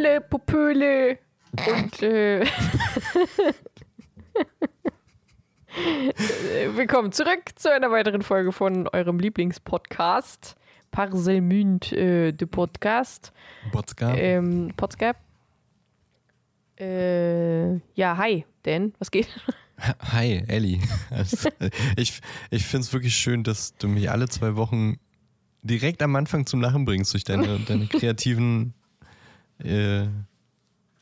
Hallöle, Popöle und äh, willkommen zurück zu einer weiteren Folge von eurem Lieblingspodcast. Parselmünd äh, de Podcast. Podcast. Ähm, Podcast. Äh, ja, hi, Dan, was geht? Hi, Ellie. Also, ich ich finde es wirklich schön, dass du mich alle zwei Wochen direkt am Anfang zum Lachen bringst durch deine, deine kreativen äh,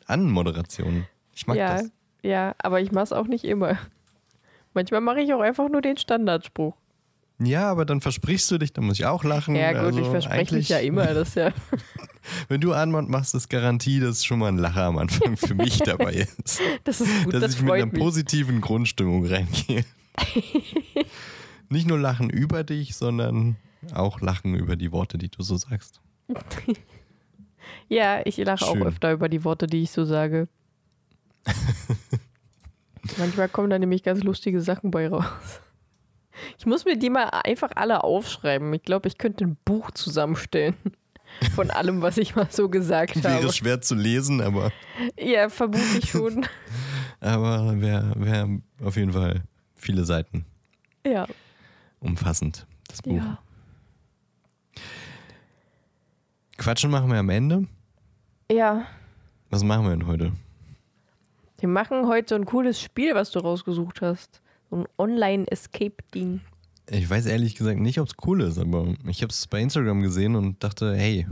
Anmoderationen. Ich mag ja, das. ja, aber ich mach's auch nicht immer. Manchmal mache ich auch einfach nur den Standardspruch. Ja, aber dann versprichst du dich, dann muss ich auch lachen. Ja, gut, also ich verspreche mich ja immer, das ja. Wenn du Anmod machst, ist Garantie, dass schon mal ein Lacher am Anfang für mich dabei ist. Das ist gut, dass das ich mit einer mich. positiven Grundstimmung reingehe. Nicht nur lachen über dich, sondern auch lachen über die Worte, die du so sagst. Ja, ich lache auch Schön. öfter über die Worte, die ich so sage. Manchmal kommen da nämlich ganz lustige Sachen bei raus. Ich muss mir die mal einfach alle aufschreiben. Ich glaube, ich könnte ein Buch zusammenstellen von allem, was ich mal so gesagt Wäre habe. schwer zu lesen, aber, Ja, vermute ich schon. aber wäre wär auf jeden Fall viele Seiten Ja. umfassend, das Buch. ja. Quatschen machen wir am Ende. Ja. Was machen wir denn heute? Wir machen heute so ein cooles Spiel, was du rausgesucht hast. So ein Online-Escape-Ding. Ich weiß ehrlich gesagt nicht, ob es cool ist, aber ich habe es bei Instagram gesehen und dachte, hey,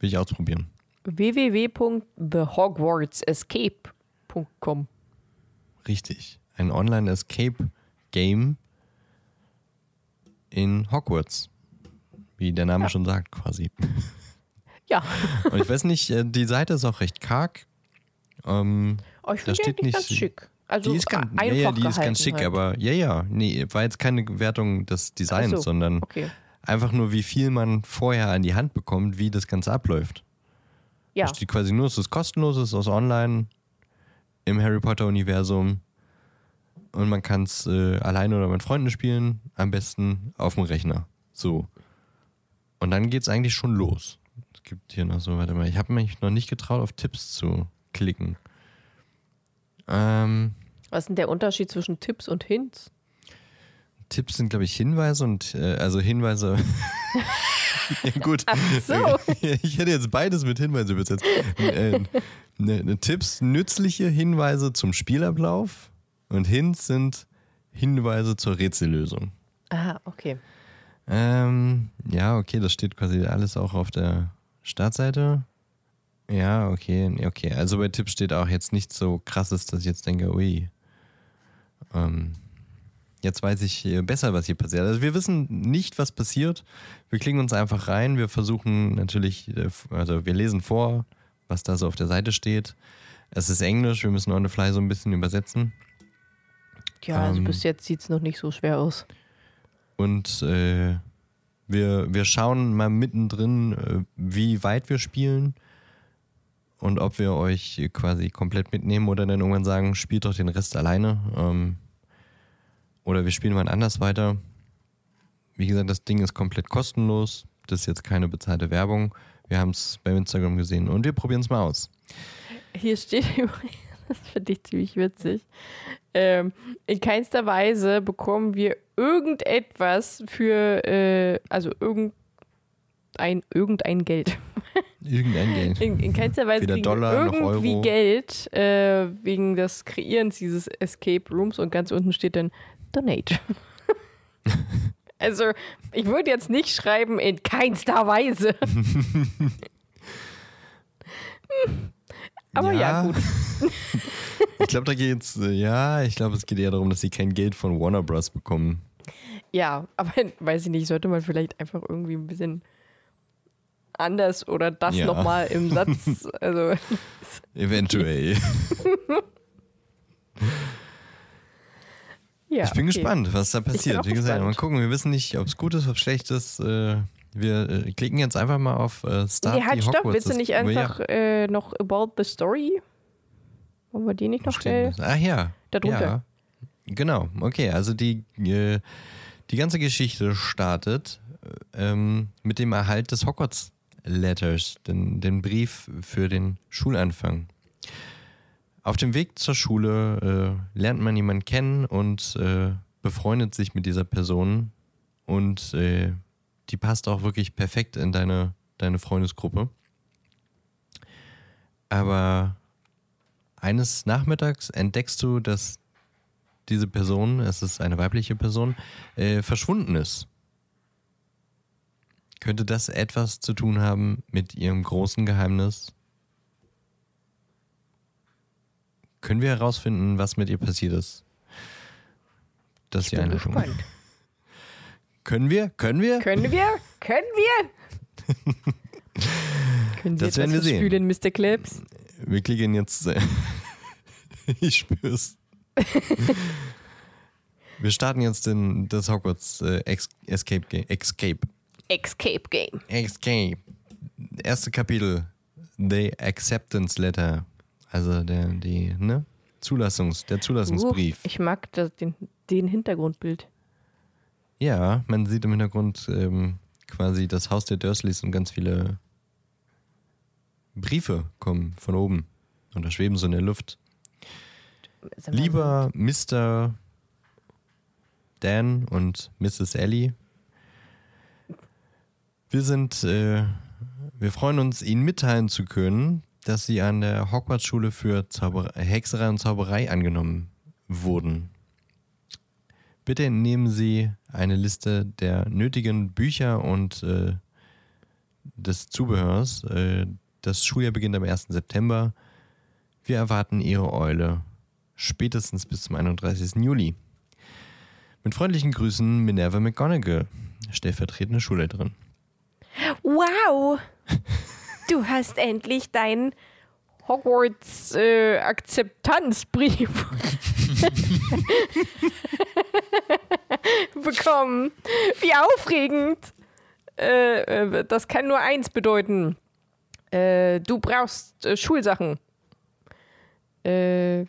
will ich ausprobieren. www.thehogwartsescape.com Richtig. Ein Online-Escape-Game in Hogwarts. Wie der Name Ja. schon sagt, quasi. Ja. Und ich weiß nicht, äh, die Seite ist auch recht karg. Ähm, Oh, ich finde die steht eigentlich ganz nicht- schick. Also die ist ganz, ja, einfach ja, die ist ganz schick, halt. aber ja, ja, nee, war jetzt keine Wertung des Designs, so, sondern Okay. einfach nur, wie viel man vorher an die Hand bekommt, wie das Ganze abläuft. Ja. Da steht quasi nur, es ist kostenlos, es ist aus online im Harry Potter-Universum und man kann es äh, alleine oder mit Freunden spielen, am besten auf dem Rechner. So. Und dann geht es eigentlich schon los. Gibt hier noch so, warte mal, ich habe mich noch nicht getraut, auf Tipps zu klicken. Ähm, Was ist denn der Unterschied zwischen Tipps und Hints? Tipps sind, glaube ich, Hinweise und äh, also Hinweise. ja, gut. Ach so. Ich hätte jetzt beides mit Hinweise übersetzt. äh, ne, ne, Tipps, nützliche Hinweise zum Spielablauf und Hints sind Hinweise zur Rätsellösung. Ah, okay. Ähm, ja, okay, das steht quasi alles auch auf der Startseite. Ja, okay, okay. Also bei Tipps steht auch jetzt nichts so krasses, dass ich jetzt denke, ui. Ähm, jetzt weiß ich besser, was hier passiert. Also wir wissen nicht, was passiert. Wir klicken uns einfach rein. Wir versuchen natürlich, äh, also wir lesen vor, was da so auf der Seite steht. Es ist Englisch, wir müssen on the fly so ein bisschen übersetzen. Ja, also Ähm. bis jetzt sieht es noch nicht so schwer aus. Und äh, wir, wir schauen mal mittendrin, äh, wie weit wir spielen und ob wir euch quasi komplett mitnehmen oder dann irgendwann sagen, spielt doch den Rest alleine. Ähm, oder wir spielen mal anders weiter. Wie gesagt, das Ding ist komplett kostenlos. Das ist jetzt keine bezahlte Werbung. Wir haben es bei Instagram gesehen und wir probieren es mal aus. Hier steht übrigens, das finde ich ziemlich witzig. Ähm, in keinster Weise bekommen wir irgendetwas für, äh, also irgendein, irgendein Geld. Irgendein Geld. In, in keinster Weise Weder Dollar noch irgendwie Euro. Geld äh, wegen des Kreierens dieses Escape Rooms und ganz unten steht dann Donate. also, ich würde jetzt nicht schreiben, in keinster Weise. Hm. Aber ja, gut. ich glaube, da geht's, äh, ja, ich glaube, es geht eher darum, dass sie kein Geld von Warner Bros. bekommen. Ja, aber weiß ich nicht, sollte man vielleicht einfach irgendwie ein bisschen anders oder das Ja. nochmal im Satz. Also, Eventuell. ja. ich bin okay. gespannt, was da passiert. Wie gesagt, gespannt. mal gucken. Wir wissen nicht, ob es gut ist, ob es schlecht ist. Äh, Wir äh, klicken jetzt einfach mal auf äh, Start Nee, halt, stopp. Hogwarts. Willst du nicht einfach äh, noch About the Story? Wollen wir die nicht noch schnell? das? Ach ja. Darunter. Ja. Genau, okay. Also die, äh, die ganze Geschichte startet äh, ähm, mit dem Erhalt des Hogwarts Letters, den, den Brief für den Schulanfang. Auf dem Weg zur Schule äh, lernt man jemanden kennen und äh, befreundet sich mit dieser Person und äh, die passt auch wirklich perfekt in deine, deine Freundesgruppe. Aber eines Nachmittags entdeckst du, dass diese Person, es ist eine weibliche Person, äh, verschwunden ist. Könnte das etwas zu tun haben mit ihrem großen Geheimnis? Können wir herausfinden, was mit ihr passiert ist? Das ist die Einleitung. Gespannt. Können wir? Können wir? Können wir? Können wir? Können Sie Das werden wir sehen. Spülen, Mr. Clips? Wir klicken jetzt. Ich spür's. wir starten jetzt in das Hogwarts äh, Ex Escape Game. Escape. Escape Game. Escape. Erste Kapitel. The Acceptance Letter. Also der, die, ne? Zulassungs, der Zulassungsbrief. Uh, ich mag das, den, den Hintergrundbild. Ja, man sieht im Hintergrund ähm, quasi das Haus der Dursleys und ganz viele Briefe kommen von oben und da schweben so in der Luft. Lieber Mr. Dan und Mrs. Ellie, wir sind, äh, wir freuen uns, Ihnen mitteilen zu können, dass Sie an der Hogwarts-Schule für Zauber Hexerei und Zauberei angenommen wurden. Bitte entnehmen Sie eine Liste der nötigen Bücher und äh, des Zubehörs. Äh, das Schuljahr beginnt am 1. September. Wir erwarten Ihre Eule spätestens bis zum 31. Juli. Mit freundlichen Grüßen Minerva McGonagall, stellvertretende Schulleiterin. Wow! Du hast endlich deinen Hogwarts-Akzeptanzbrief bekommen. Wie aufregend! Äh, äh, das kann nur eins bedeuten. Äh, du brauchst äh, Schulsachen. Äh,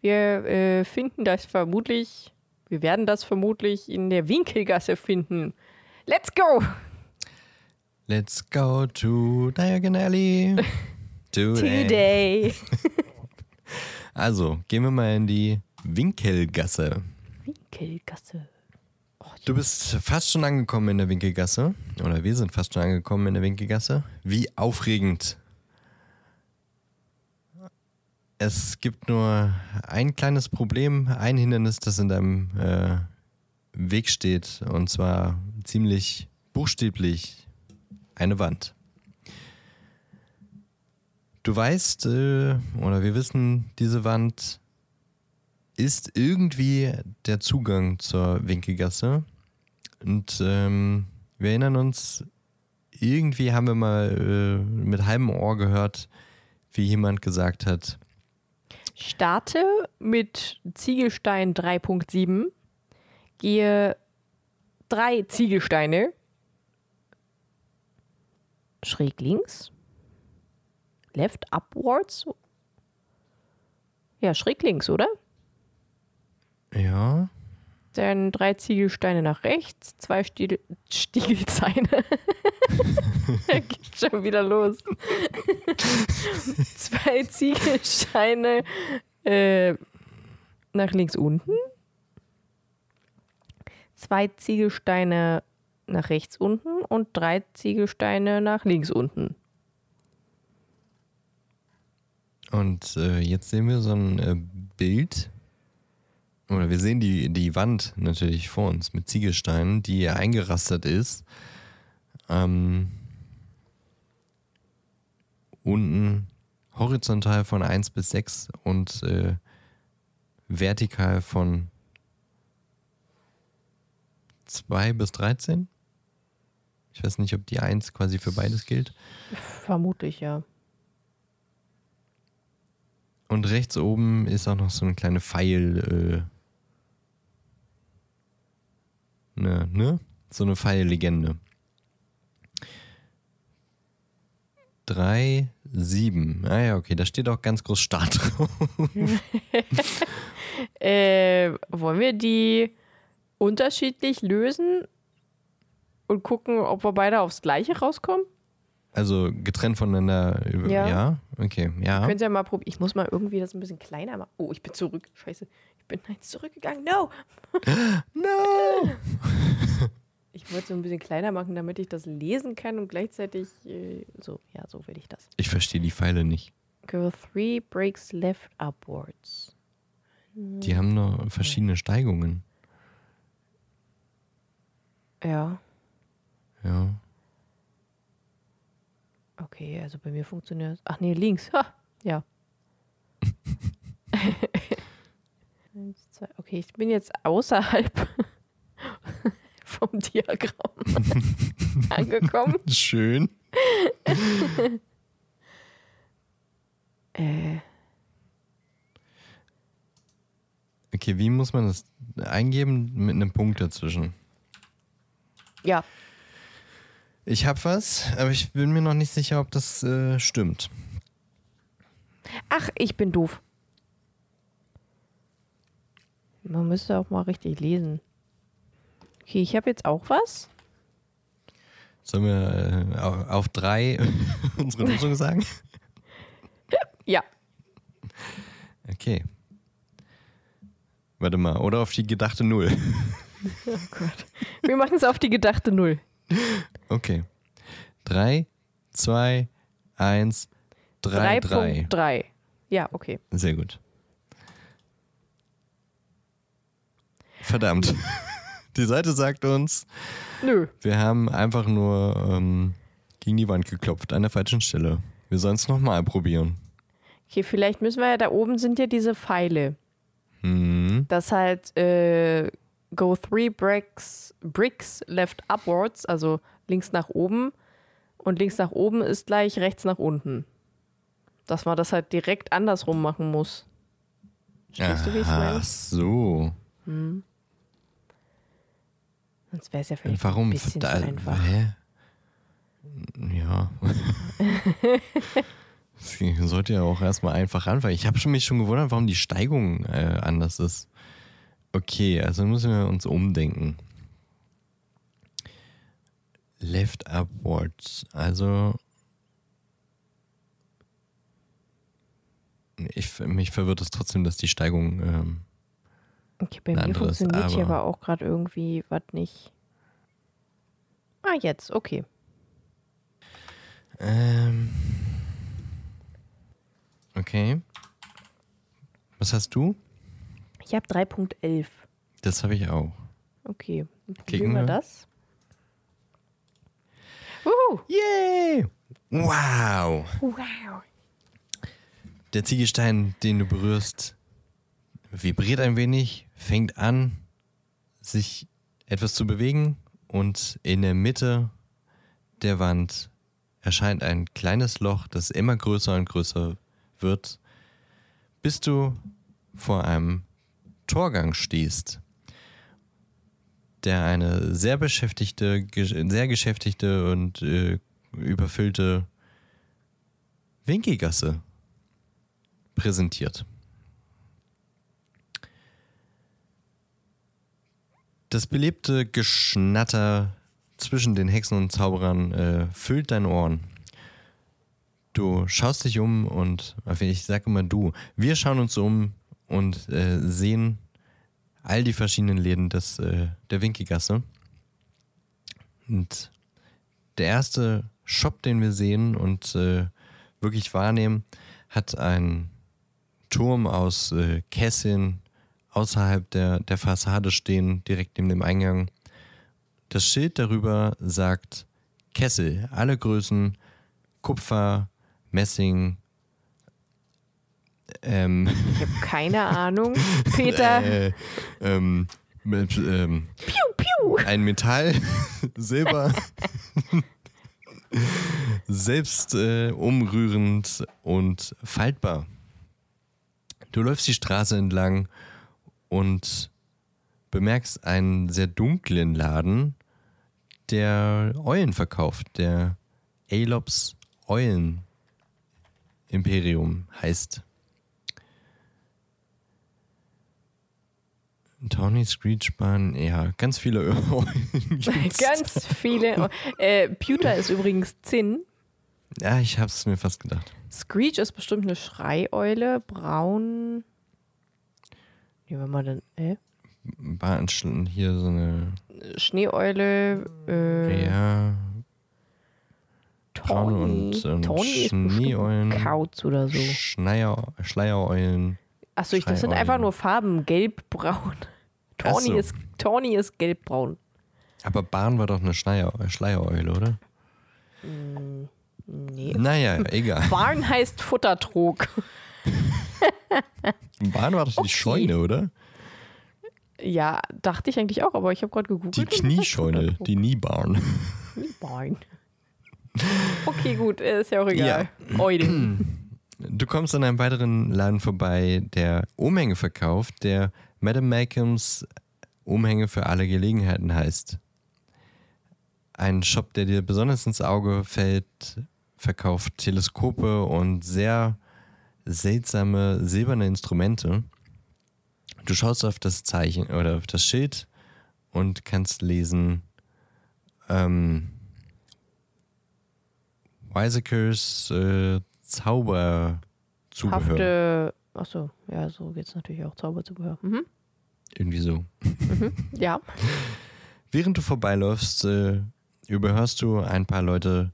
wir äh, finden das vermutlich, wir werden das vermutlich in der Winkelgasse finden. Let's go! Let's go to Diagon Alley. Today. Today. Also, gehen wir mal in die Winkelgasse. Winkelgasse. Du bist fast schon angekommen in der Winkelgasse. Oder wir sind fast schon angekommen in der Winkelgasse. Wie aufregend. Es gibt nur ein kleines Problem, ein Hindernis, das in deinem äh, Weg steht. Und zwar ziemlich buchstäblich eine Wand. Du weißt, äh, oder wir wissen, diese Wand ist irgendwie der Zugang zur Winkelgasse. Und ähm, wir erinnern uns, irgendwie haben wir mal äh, mit halbem Ohr gehört, wie jemand gesagt hat, Starte mit Ziegelstein 3.7. Gehe drei Ziegelsteine schräg links. Left upwards. Ja, schräg links, oder? Ja, Dann drei Ziegelsteine nach rechts, zwei Stiel Stiegelzeine. Geht schon wieder los. zwei Ziegelsteine äh, nach links unten. Zwei Ziegelsteine nach rechts unten und drei Ziegelsteine nach links unten. und äh, jetzt sehen wir so ein äh, Bild. Oder wir sehen die, die Wand natürlich vor uns mit Ziegelsteinen, die eingerastet ist. Ähm, unten horizontal von 1 bis 6 und äh, vertikal von 2 bis 13. Ich weiß nicht, ob die 1 quasi für beides gilt. Vermutlich, ja. Und rechts oben ist auch noch so eine kleine Pfeil, äh, ne, ne? So eine Pfeillegende. Drei, sieben. Ah ja, okay, da steht auch ganz groß Start drauf. Äh, wollen wir die unterschiedlich lösen? und gucken, ob wir beide aufs Gleiche rauskommen? Also getrennt voneinander. Ja. Ja, okay, ja. Könnt ihr ja mal probieren. Ich muss mal irgendwie das ein bisschen kleiner machen. Oh, ich bin zurück. Scheiße. Ich bin eins zurückgegangen. No! No! Ich wollte es so ein bisschen kleiner machen, damit ich das lesen kann und gleichzeitig äh, so, ja, so will ich das. Ich verstehe die Pfeile nicht. Go three breaks left upwards. Die haben nur verschiedene Steigungen. Ja, Ja. okay, also bei mir funktioniert es. Ach nee, links. Ha, ja. Eins, zwei. Okay, ich bin jetzt außerhalb vom Diagramm angekommen. Schön. Äh, Okay, wie muss man das eingeben mit einem Punkt dazwischen? ja, Ich habe was, aber ich bin mir noch nicht sicher, ob das äh, stimmt. Ach, ich bin doof. Man müsste auch mal richtig lesen. Okay, ich habe jetzt auch was. Sollen wir äh, au- auf drei unsere Lösung sagen? Ja. Okay. Warte mal, oder auf die gedachte Null. Oh Gott. Wir machen es auf die gedachte Null. Okay. Drei, zwei, eins, drei, drei. 3.3. Ja, okay. Sehr gut. Verdammt. Die Seite sagt uns, Nö. wir haben einfach nur ähm, gegen die Wand geklopft, an der falschen Stelle. Wir sollen es nochmal probieren. Okay, vielleicht müssen wir ja, da oben sind ja diese Pfeile. Hm. Das halt äh, go three bricks, bricks left upwards, also links nach oben. Und links nach oben ist gleich rechts nach unten. Dass man das halt direkt andersrum machen muss. Verstehst du, wie ich es meine? Ach so. Sonst wäre es ja vielleicht Warum? ein bisschen Da- einfach. Hä? Ja. Das sollte ja auch erstmal einfach anfangen. Ich habe mich schon gewundert, warum die Steigung äh, anders ist. Okay, also müssen wir uns umdenken. Left upwards. Also. Ich, mich verwirrt es trotzdem, dass die Steigung. Ähm, Okay, bei mir anderes, funktioniert hier aber- aber auch gerade irgendwie was nicht. Ah, jetzt, okay. ähm, okay. Was hast du? Ich habe 3.11. Das habe ich auch. Okay. Probieren wir das? Wuhu. Yay! Wow! Wow. Der Ziegelstein, den du berührst, vibriert ein wenig, fängt an, sich etwas zu bewegen und in der Mitte der Wand erscheint ein kleines Loch, das immer größer und größer wird, bis du vor einem Torgang stehst, der eine sehr beschäftigte, sehr geschäftigte und äh, überfüllte Winkelgasse präsentiert. Das belebte Geschnatter zwischen den Hexen und Zauberern äh, füllt deine Ohren. Du schaust dich um und, ich sage immer du, wir schauen uns um und äh, sehen all die verschiedenen Läden des, äh, der Winkelgasse. Und der erste Shop, den wir sehen und äh, wirklich wahrnehmen, hat einen Turm aus äh, Kesseln außerhalb der, der Fassade stehen, direkt neben dem Eingang. Das Schild darüber sagt Kessel, alle Größen, Kupfer, Messing, ähm, Ich habe keine Ahnung. Peter. äh, ähm, mit, ähm, Piu, piu. ein Metall, Silber, selbst äh, umrührend und faltbar. Du läufst die Straße entlang und bemerkst einen sehr dunklen Laden, der Eulen verkauft, der Alops Eulen Imperium heißt. Tawny, Screechbahn, ja, ganz viele Eulen. Ganz viele. Äh, Pewter ist übrigens Zinn. Ja, ich hab's mir fast gedacht. Screech ist bestimmt eine Schreieule. Braun. Wie wenn man denn. Äh? Bahn, hier so eine, Schneeeule. Äh, ja, braune und, und ist bestimmt Schneeeulen. Kauz oder so. Schleier, Schleiereulen. Achso, ich- das sind einfach nur Farben. Gelb, braun. Ach Tawny, so. ist, Tawny ist gelb-braun. Aber Bahn war doch eine Schleier, Schleiereule, oder? Nee. Naja, egal. Barn heißt Futtertrog. Bahn war doch die Okay. Scheune, oder? Ja, dachte ich eigentlich auch, aber ich habe gerade gegoogelt. Die das Kniescheune, die Niebahn. Barn. Okay, gut, ist ja auch egal. Eule. Du kommst an einem weiteren Laden vorbei, der Umhänge verkauft, der Madame Malcolms Umhänge für alle Gelegenheiten heißt. Ein Shop, der dir besonders ins Auge fällt, verkauft Teleskope und sehr seltsame silberne Instrumente. Du schaust auf das Zeichen oder auf das Schild und kannst lesen ähm, Wisekers äh, Zauberzubehör. Hafte. Achso, ja, so geht's natürlich auch. Zauberzubehör. Mhm. Irgendwie so. Ja. Während du vorbeiläufst, äh, überhörst du ein paar Leute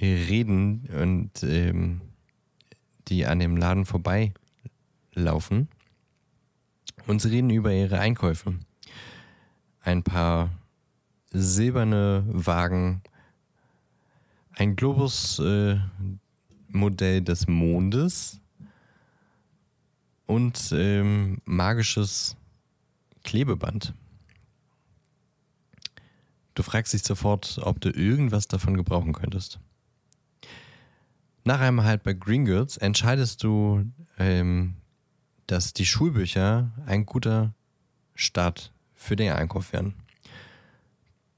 reden und ähm, die an dem Laden vorbeilaufen. Und sie reden über ihre Einkäufe. Ein paar silberne Wagen, ein Globus-Modell des Mondes und ähm, magisches Klebeband. Du fragst dich sofort, ob du irgendwas davon gebrauchen könntest. Nach einem Halt bei Gringotts entscheidest du, ähm, dass die Schulbücher ein guter Start für den Einkauf wären.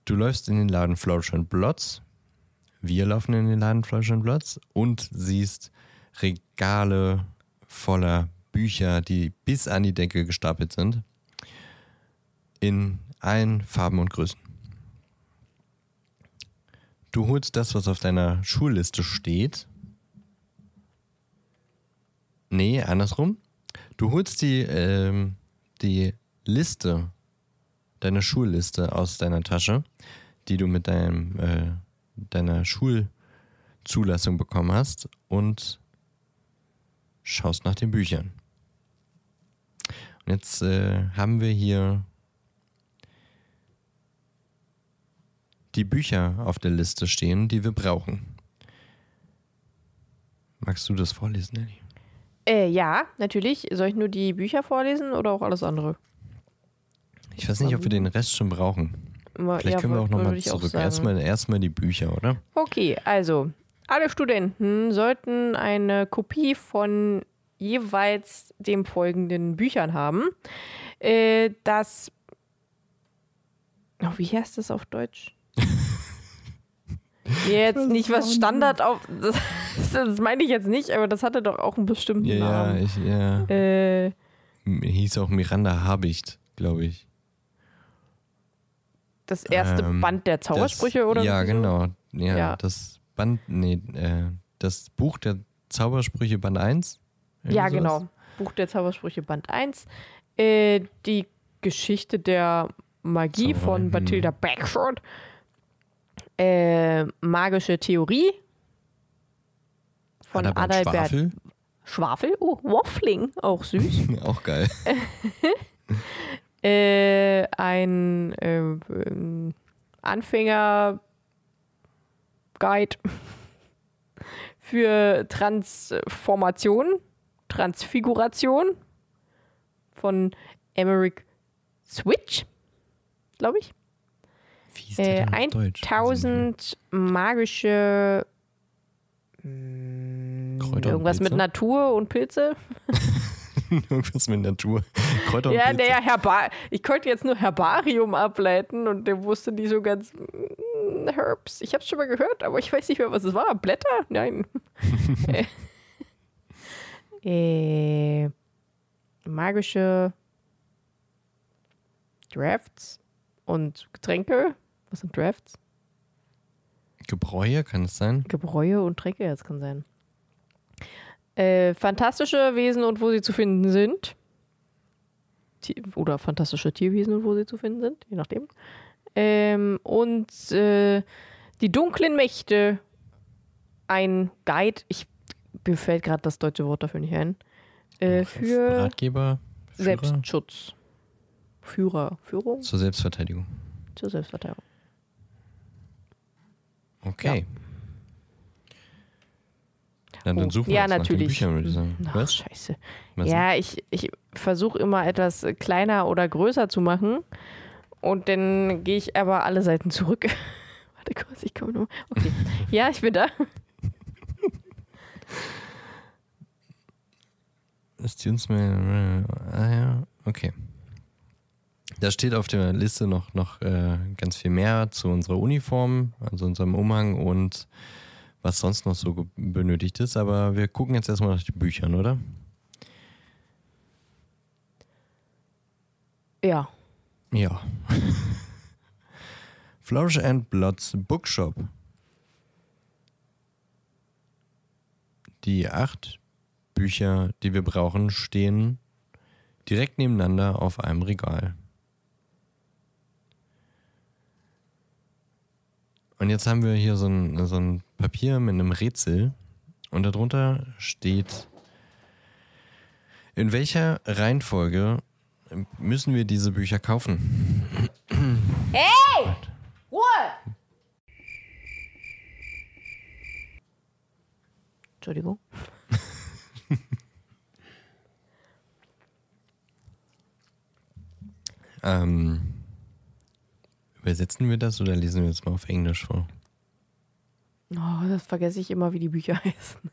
Du läufst in den Laden Flourish and Blots. Wir laufen in den Laden Flourish and Blots und siehst Regale voller Bücher, die bis an die Decke gestapelt sind. In allen Farben und Größen. Du holst das, was auf deiner Schulliste steht. Nee, andersrum. Du holst die, ähm, die Liste, deine Schulliste aus deiner Tasche, die du mit deinem, äh, deiner Schulzulassung bekommen hast und schaust nach den Büchern. Und jetzt äh, haben wir hier die Bücher auf der Liste stehen, die wir brauchen. Magst du das vorlesen, Nelly? Äh, ja, natürlich. Soll ich nur die Bücher vorlesen oder auch alles andere? Ich weiß nicht, ob wir den Rest schon brauchen. Vielleicht ja, können wir auch nochmal zurück. Erstmal, erstmal die Bücher, oder? Okay, also alle Studenten sollten eine Kopie von jeweils dem folgenden Büchern haben. Äh, das. Oh, wie heißt das auf Deutsch? Jetzt nicht was Standard auf. Das, das meine ich jetzt nicht, aber das hatte doch auch einen bestimmten Ja, ja, Namen. ich, ja. Äh, Hieß auch Miranda Habicht, glaube ich. das erste Ähm, Band der Zaubersprüche das, oder Ja, so? genau. Ja, Ja. das Band, nee, äh, das Buch der Zaubersprüche Band 1. Irgendwie Ja, sowas. genau. Buch der Zaubersprüche Band 1. Äh, die Geschichte der Magie Zauberei, von. Bathilda Bagshot. Äh, magische Theorie von Adalbert Adalbert Schwafel. Schwafel. Oh, Waffling, auch süß. Auch geil. äh, ein äh, ähm, Anfänger Guide für Transformation, Transfiguration von Emmerich Switch, glaube ich. Wie ist der Äh, denn auf Deutsch? 1000 magische Kräuter und irgendwas mit? Natur und Pilze. Irgendwas mit Natur. Kräuter und Ja, Pilze. der Herbar ich könnte jetzt nur Herbarium ableiten und der wusste nicht so ganz mm, Herbs. Ich habe es schon mal gehört, aber ich weiß nicht mehr, was es war. Blätter? Nein. äh, äh, magische Drafts und Getränke. Was sind Drafts? Gebräue, kann es sein? Gebräue und Tränke, jetzt kann sein. Äh, fantastische Wesen und wo sie zu finden sind. Oder fantastische Tierwesen und wo sie zu finden sind, je nachdem. Ähm, und äh, die dunklen Mächte. Ein Guide. Ich mir fällt gerade das deutsche Wort dafür nicht ein. Äh, für Ratgeber, Führer? Selbstschutz. Führer. Führung Zur Selbstverteidigung. zur Selbstverteidigung. Okay. Ja, dann Oh, suchen wir ja, jetzt nach den natürlich. Büchern, würde ich sagen. Ach, Was? scheiße. Was ja, ich, ich versuche immer etwas kleiner oder größer zu machen. Und dann gehe ich aber alle Seiten zurück. Warte kurz, ich komme nur. Okay. ja, ich bin da. Students ah ja, okay. Da steht auf der Liste noch, noch äh, ganz viel mehr zu unserer Uniform, also unserem Umhang und was sonst noch so benötigt ist. Aber wir gucken jetzt erstmal nach den Büchern, oder? Ja. Ja. Flourish and Bloods Bookshop. Die acht Bücher, die wir brauchen, stehen direkt nebeneinander auf einem Regal. Und jetzt haben wir hier so ein, so ein Papier mit einem Rätsel und darunter steht, in welcher Reihenfolge müssen wir diese Bücher kaufen? What? Entschuldigung. Ähm, übersetzen wir das oder lesen wir es mal auf Englisch vor? Oh, das vergesse ich immer, wie die Bücher heißen.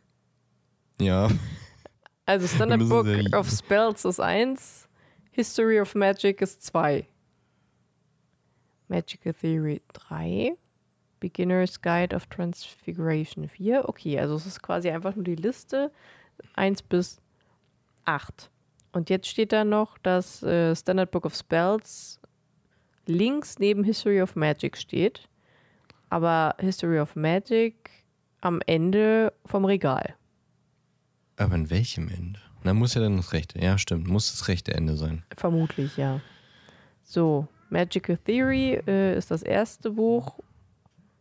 Ja. Also Standard Book of Spells ist 1, History of Magic ist 2. Magical Theory 3, Beginner's Guide of Transfiguration 4. Okay, also es ist quasi einfach nur die Liste 1 bis 8. Und jetzt steht da noch, dass äh, Standard Book of Spells links neben History of Magic steht, aber History of Magic am Ende vom Regal. Aber an welchem Ende? Na, muss ja dann das rechte. Ja, stimmt. Muss das rechte Ende sein. Vermutlich, ja. So, Magical Theory äh, ist das erste Buch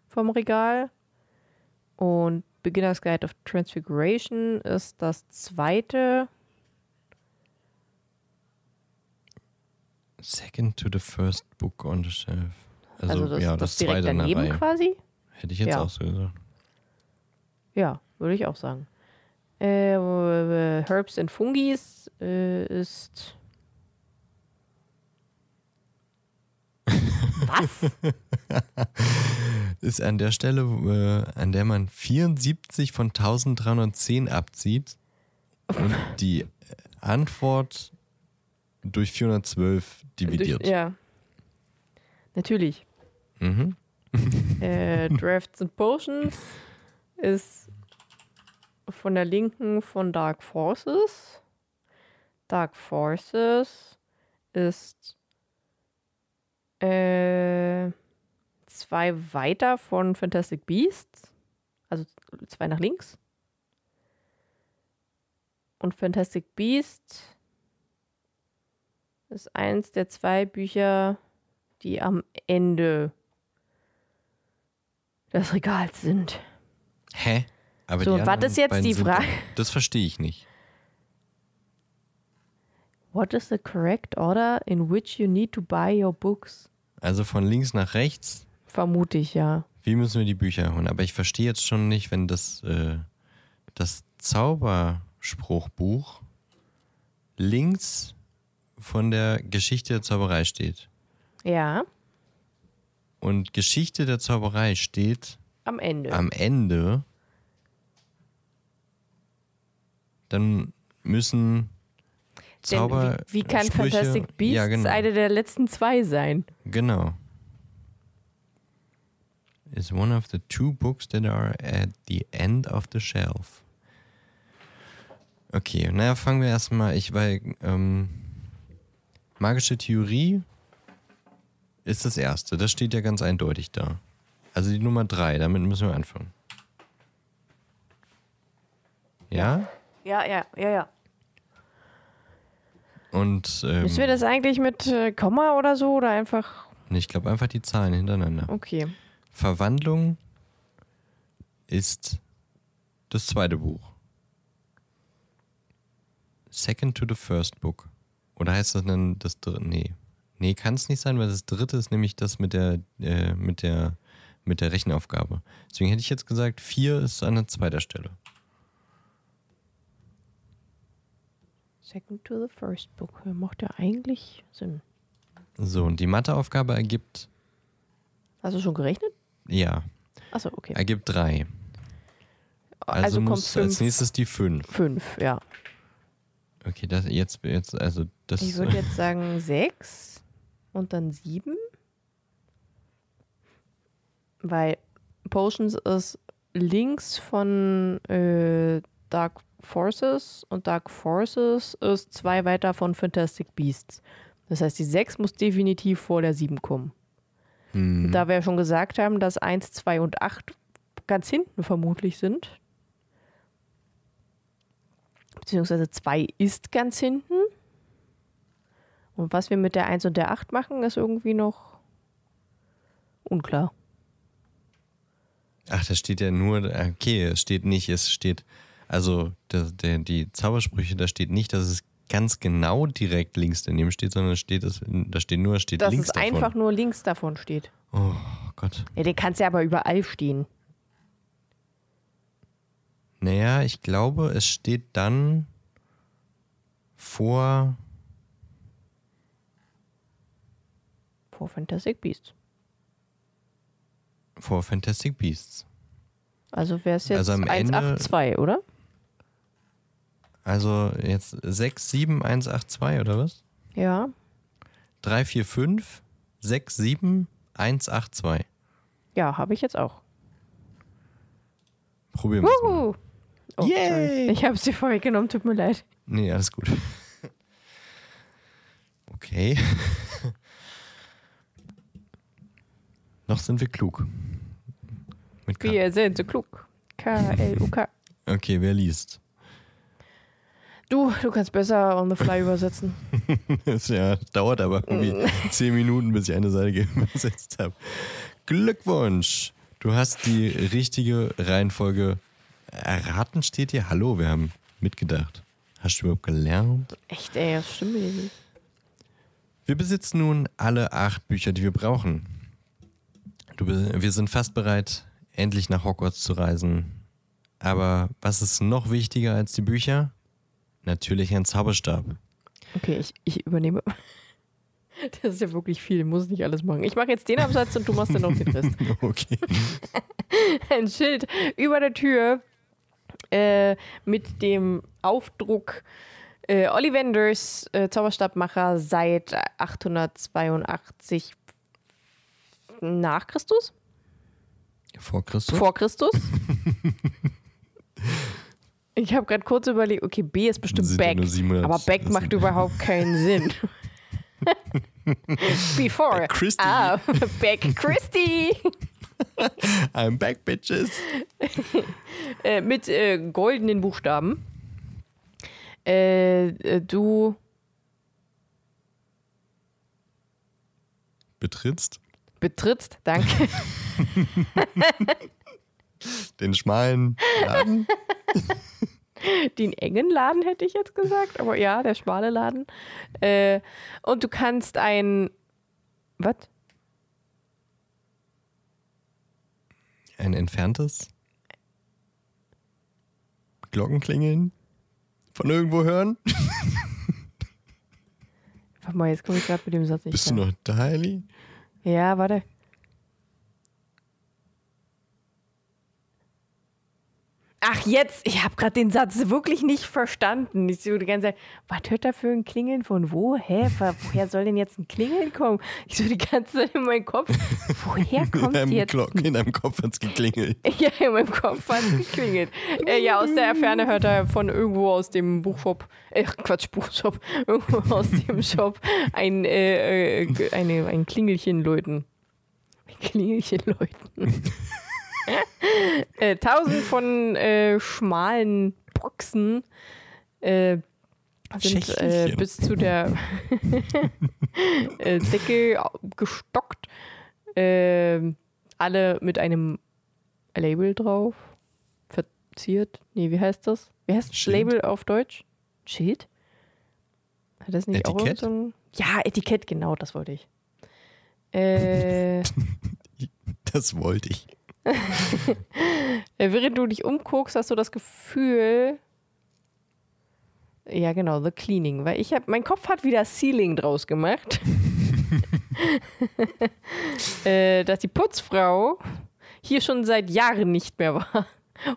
vom Regal. Und Beginner's Guide of Transfiguration ist das zweite. Second to the first book on the shelf. Also, Also, das, ja, das, das, direkt zweite in der daneben Reihe. quasi. Hätte ich jetzt Ja. auch so gesagt. Ja, würde ich auch sagen. Äh, Herbs and Fungis äh, ist. Was? Ist an der Stelle, äh, an der man 74 von 1310 abzieht und die Antwort durch 412 dividiert. Durch, ja. Natürlich. Mhm. äh, Drafts and Potions ist von der linken von Dark Forces. Dark Forces ist äh, zwei weiter von Fantastic Beasts. Also zwei nach links. Und Fantastic Beasts ist eins der zwei Bücher, die am Ende des Regals sind. Hä? Aber So, die was ist jetzt die sind Frage? doch- Das verstehe ich nicht. What is the correct order in which you need to buy your books? Also von links nach rechts, Vermute ich, ja. wie müssen wir die Bücher holen? Aber ich verstehe jetzt schon nicht, wenn das, äh, das Zauberspruchbuch links von der Geschichte der Zauberei steht. Ja, Und Geschichte der Zauberei steht am Ende. am Ende. Dann müssen Denn Zauber. wie, wie kann Sprüche- Fantastic Beasts ja, genau. eine der letzten zwei sein? Genau. Is one of the two books that are at the end of the shelf. Okay, naja, fangen wir erstmal. Ich weil ähm, magische Theorie ist das erste. Das steht ja ganz eindeutig da. Also die Nummer drei, damit müssen wir anfangen. Ja? Ja, ja, ja, ja. Und ähm, Müssen wir das eigentlich mit äh, Komma oder so oder einfach. ich glaube einfach die Zahlen hintereinander. Okay. Verwandlung ist das zweite Buch. Second to the first book. Oder heißt das dann das dritte? Nee. Nee, kann es nicht sein, weil das dritte ist nämlich das mit der, äh, mit der, mit der Rechenaufgabe. Deswegen hätte ich jetzt gesagt, vier ist an zweiter Stelle. Second to the first book. Macht ja eigentlich Sinn. So, und die Matheaufgabe ergibt, Hast du schon gerechnet? ja, Achso, okay. ergibt drei. Also, Also, kommt muss als fünf. nächstes die fünf. Fünf, ja. Okay, das jetzt, jetzt, also das. Ich würde jetzt sagen sechs und dann sieben. Weil Potions ist links von äh, Dark Forces und Dark Forces ist zwei weiter von Fantastic Beasts. Das heißt, die sechs muss definitiv vor der sieben kommen. Hm. Da wir ja schon gesagt haben, dass eins, zwei und acht ganz hinten vermutlich sind. Beziehungsweise zwei ist ganz hinten. Und was wir mit der 1 und der 8 machen, ist irgendwie noch unklar. Ach, da steht ja nur, okay, es steht nicht, es steht, also der, der, die Zaubersprüche, da steht nicht, dass es ganz genau direkt links daneben steht, sondern es steht, es, da steht nur, es steht Dass links es davon. einfach nur links davon steht. Oh Gott. Ja, den kannst ja aber überall stehen. Naja, ich glaube, es steht dann vor, Vor Fantastic Beasts. vor Fantastic Beasts. Also wäre es jetzt Also am 1, Ende- 8, 2, oder? Also jetzt 6, 7, 1, 8, 2 oder was? Ja. 3, 4, 5, 6, 7, 1, 8, 2. Ja, habe ich jetzt auch. Probieren wir es. Oh, Yay. sorry. Ich habe dir vorweggenommen, tut mir leid. Nee, alles gut. Okay. Noch sind wir klug. Mit K. Wir sind so klug. K-L-U-K. Okay, wer liest? Du, du kannst besser on the fly übersetzen. Das ja, dauert aber irgendwie zehn Minuten, bis ich eine Seite übersetzt habe. Glückwunsch! Du hast die richtige Reihenfolge erraten, steht hier. Hallo, wir haben mitgedacht. Hast du überhaupt gelernt? Echt, ey, das stimmt nicht. Wir besitzen nun alle acht Bücher, die wir brauchen. Du, wir sind fast bereit, endlich nach Hogwarts zu reisen. Aber was ist noch wichtiger als die Bücher? Natürlich ein Zauberstab. Okay, ich, ich übernehme. Das ist ja wirklich viel, muss nicht alles machen. Ich mache jetzt den Absatz und du machst dann noch den Rest. Okay. Ein Schild über der Tür äh, mit dem Aufdruck äh, Ollivanders, äh, Zauberstabmacher seit 882 nach Christus? Vor Christus? Vor Christus? Ich habe gerade kurz überlegt, okay, B ist bestimmt ja 700 aber Back das macht überhaupt keinen Sinn. Before. Back Christie. Ah, Back Christie. I'm back, bitches. äh, mit äh, goldenen Buchstaben. Äh, äh, du Betrittst betrittst, danke, den schmalen Laden. den engen Laden, hätte ich jetzt gesagt. Aber ja, der schmale Laden. Äh, und du kannst ein. Was? Ein entferntes Glockenklingeln von irgendwo hören. Warte mal, jetzt komme ich gerade mit dem Satz nicht Bist du noch da, Ellie? Ja, warte. Ach jetzt, ich habe gerade den Satz wirklich nicht verstanden. Ich so die ganze Zeit, was hört da für ein Klingeln von wo? Hä? Woher soll denn jetzt ein Klingeln kommen? Ich so die ganze Zeit in meinem Kopf, woher kommt in jetzt? Glock, in einem Kopf hat es geklingelt. Ja, in meinem Kopf hat es geklingelt. Äh, ja, aus der Ferne hört er von irgendwo aus dem Buchshop, äh, Quatsch, Buchshop, irgendwo aus dem Shop ein, äh, äh, eine, ein Klingelchen läuten. Ein Klingelchen läuten. äh, tausend von äh, schmalen Boxen äh, sind äh, bis zu der äh, Decke gestockt. Äh, alle mit einem Label drauf. Verziert. Nee, wie heißt das? Wie heißt das? Label auf Deutsch? Schild? Hat das nicht auch Etikett? so ein. Ja, Etikett, genau, das wollte ich. Äh. Das wollte ich. Äh, Während du dich umguckst, hast du das Gefühl. Ja, genau, The Cleaning. Weil ich habe, mein Kopf hat wieder Ceiling draus gemacht. äh, dass die Putzfrau hier schon seit Jahren nicht mehr war.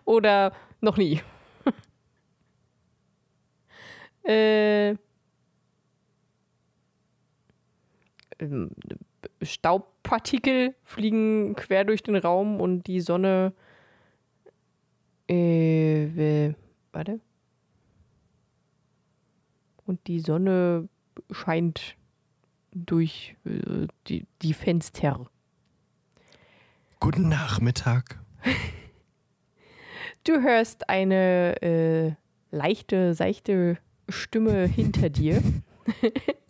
Oder noch nie. äh, ähm, Staubpartikel fliegen quer durch den Raum und die Sonne. Äh, äh, warte. Und die Sonne scheint durch äh, die, die Fenster. Guten Nachmittag. Du hörst eine äh, leichte, seichte Stimme hinter dir.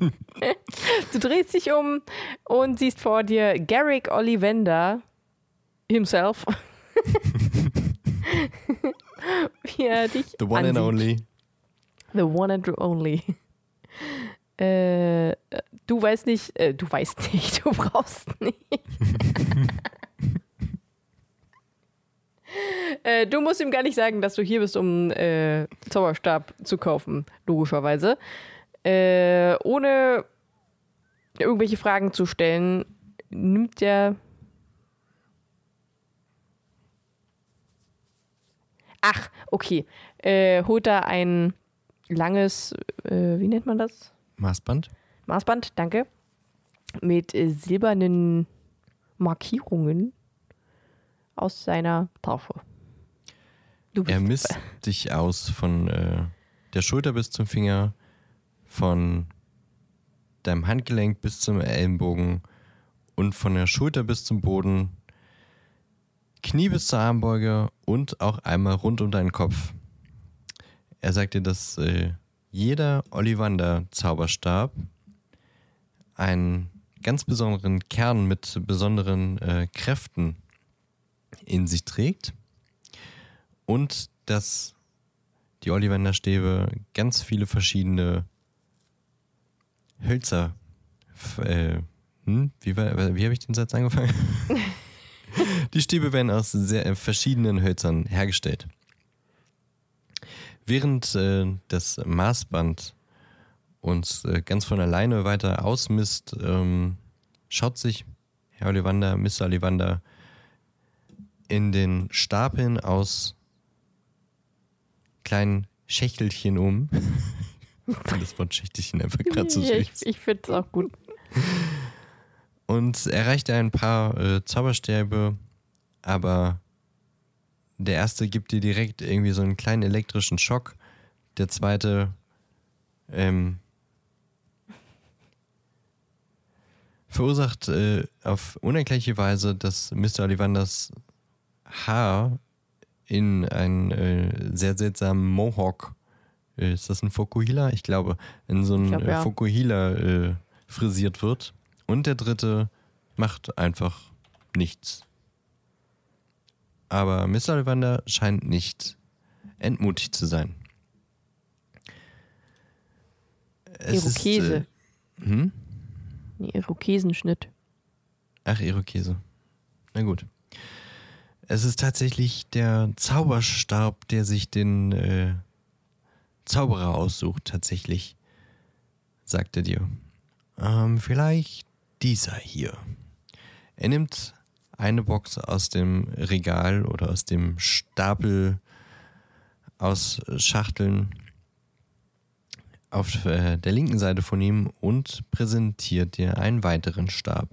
du drehst dich um und siehst vor dir Garrick Ollivander himself. Wie er dich The one and ansieht. only. The one and only. Äh, du weißt nicht, äh, du weißt nicht, du brauchst nicht. äh, du musst ihm gar nicht sagen, dass du hier bist, um äh, Zauberstab zu kaufen, logischerweise. Äh, ohne irgendwelche Fragen zu stellen, nimmt er. Ach, okay. Äh, holt er ein langes, äh, wie nennt man das? Maßband? Maßband, danke. Mit äh, silbernen Markierungen aus seiner Tasche. Er misst dich aus von äh, der Schulter bis zum Finger, von deinem Handgelenk bis zum Ellenbogen und von der Schulter bis zum Boden, Knie bis zur Armbeuge und auch einmal rund um deinen Kopf. Er sagt dir, dass äh, jeder Ollivander-Zauberstab einen ganz besonderen Kern mit besonderen äh, Kräften in sich trägt und dass die Ollivander-Stäbe ganz viele verschiedene Hölzer. Äh, hm? Wie, war- wie habe ich den Satz angefangen? die Stäbe werden aus sehr äh, verschiedenen Hölzern hergestellt. Während äh, das Maßband uns äh, ganz von alleine weiter ausmisst, ähm, schaut sich Herr Ollivander, Mr. Ollivander in den Stapeln aus kleinen Schächtelchen um. Das Wort Schächtelchen einfach gerade so ja, ich süß. ich finde es auch gut. Und erreicht ein paar äh, Zauberstäbe, aber der erste gibt dir direkt irgendwie so einen kleinen elektrischen Schock. Der zweite ähm, verursacht äh, auf unerklärliche Weise, dass Mr. Ollivanders Haar in einen äh, sehr seltsamen Mohawk, ist das ein Fokuhila? Ich glaube, in so einen Ich glaub, äh, ja. Fokuhila äh, frisiert wird. Und der dritte macht einfach nichts. Aber Mr. Ollivander scheint nicht entmutigt zu sein. Es Irokese. Ist, äh, hm? Irokesenschnitt. Ach, Irokese. Na gut. Es ist tatsächlich der Zauberstab, der sich den äh, Zauberer aussucht, tatsächlich, sagt er dir. Ähm, vielleicht dieser hier. Er nimmt eine Box aus dem Regal oder aus dem Stapel aus Schachteln auf äh, der linken Seite von ihm und präsentiert dir einen weiteren Stab.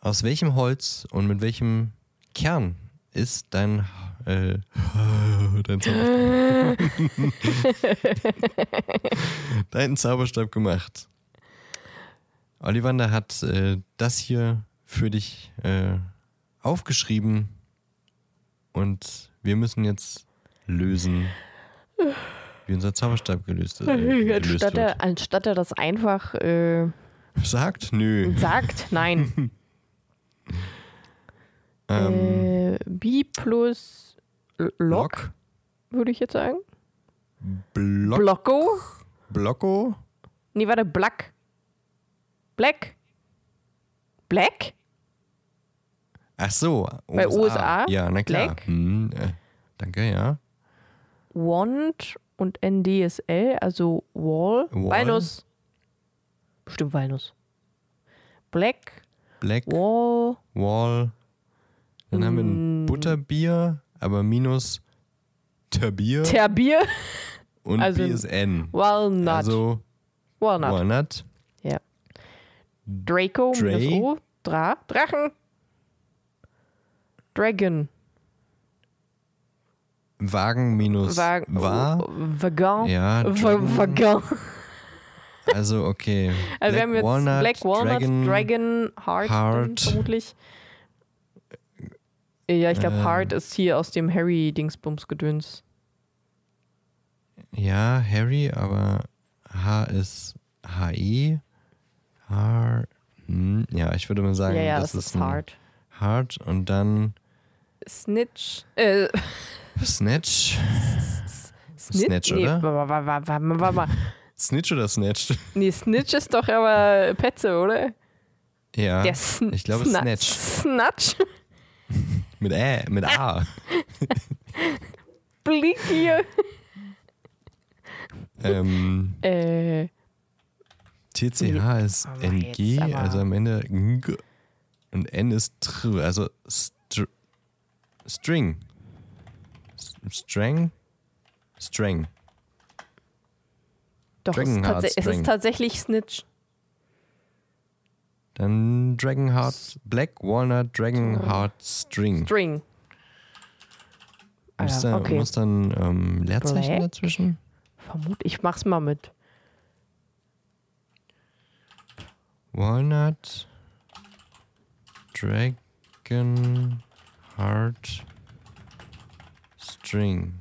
Aus welchem Holz und mit welchem Kern ist dein, äh, dein, Zauberstab, dein Zauberstab gemacht? Ollivander hat äh, das hier für dich äh, aufgeschrieben und wir müssen jetzt lösen, wie unser Zauberstab gelöst, äh, gelöst anstatt, wird. er, anstatt er das einfach äh, Sagt? Nö. sagt, nein. Ähm, äh, B plus Lock, würde ich jetzt sagen. Block, Blocko? Blocko, Nee, warte, Black. Black? Black? Ach so, Bei USA? Ja, na klar. Black? Hm, äh, danke, ja. Wand und NDSL, also Wall. Wall. Walnuss. Bestimmt Walnuss. Black, Black Wall, Wall. Dann haben wir ein. Butterbier, aber minus Terbier Terbier, und also BSN. Walnut. Also Walnut. Walnut, Draco, Dre. minus O. Dra, Drachen. Dragon. Wagen minus Wagen. war. Wagon. Ja, Dragon. Wagon. Also okay. Also wir haben jetzt Walnut, Black Walnut, Dragon, Dragon, Heart, Heart. vermutlich. Ja, ich glaube, Ähm. Heart ist hier aus dem Harry-Dingsbums-Gedöns. Ja, Harry, aber H ist HE. H. Hm, ja, ich würde mal sagen, Ja, ja, das, das, ist ein Heart. Heart und dann Snitch. Äh, Snatch. Snitch? Snatch, nee, oder? Warte, mal. Snitch oder Snatch? Nee, Snitch ist doch aber Petze, oder? Ja, Der Sn ich glaube Snatch. Snatch. Mit Ä, mit A. Blick hier. ähm, Äh, TCH ist NG, also am Ende Ng und N ist Tr, also str String. Strang? Strang. doch, es ist, es ist tatsächlich Snitch. Dann Dragonheart Black Walnut Dragonheart String. String. Muss, Ah, da, okay. muss dann ähm, Leerzeichen Black? dazwischen? Vermut, ich mach's mal mit. Walnut Dragon Heart String.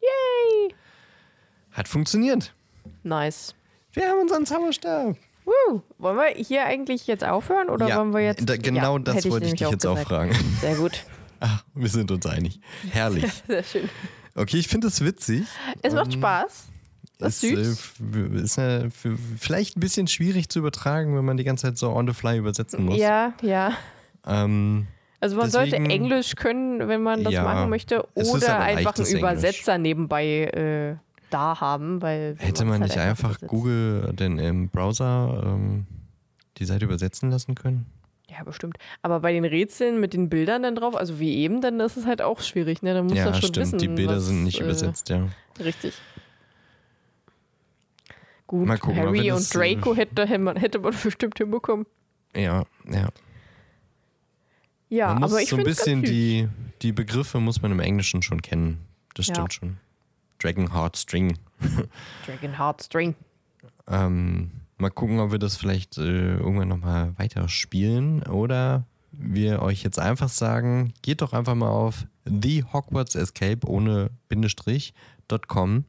Yay! Hat funktioniert. Nice. Wir haben unseren Zauberstab. Woo. Wollen wir hier eigentlich jetzt aufhören oder wollen wir jetzt. da, genau Ja, das wollte ich nämlich dich jetzt auch gesagt. fragen. Sehr gut. Ah, wir sind uns einig. Herrlich. Sehr schön. Okay, ich finde das witzig. Es macht Spaß. Das ist ist, süß. äh, ist ja für- vielleicht ein bisschen schwierig zu übertragen, wenn man die ganze Zeit so on the fly übersetzen muss. Ja, ja. Ähm, Also man Deswegen- sollte Englisch können, wenn man das Ja, machen möchte, es oder einfach einen leichtes Englisch. Übersetzer nebenbei äh, da haben, weil hätte man halt nicht einfach übersetzt- Google denn im Browser ähm, die Seite übersetzen lassen können? Ja, bestimmt. Aber bei den Rätseln mit den Bildern dann drauf, also wie eben, dann ist es halt auch schwierig, ne? Dann muss ja, schon stimmt. wissen, die Bilder was, sind nicht äh, übersetzt, ja. Richtig. Gut, Mal gucken, Harry und äh, Draco hätte, hätte, man, bestimmt hinbekommen. Ja, ja. Ja, man muss aber ich so ein bisschen die, die Begriffe muss man im Englischen schon kennen. Das Ja. stimmt schon. Dragon Heart String. Dragon Heart String. Ähm, mal gucken, ob wir das vielleicht äh, irgendwann nochmal weiterspielen oder wir euch jetzt einfach sagen, geht doch einfach mal auf The Hogwarts Escape ohne Bindestrich.com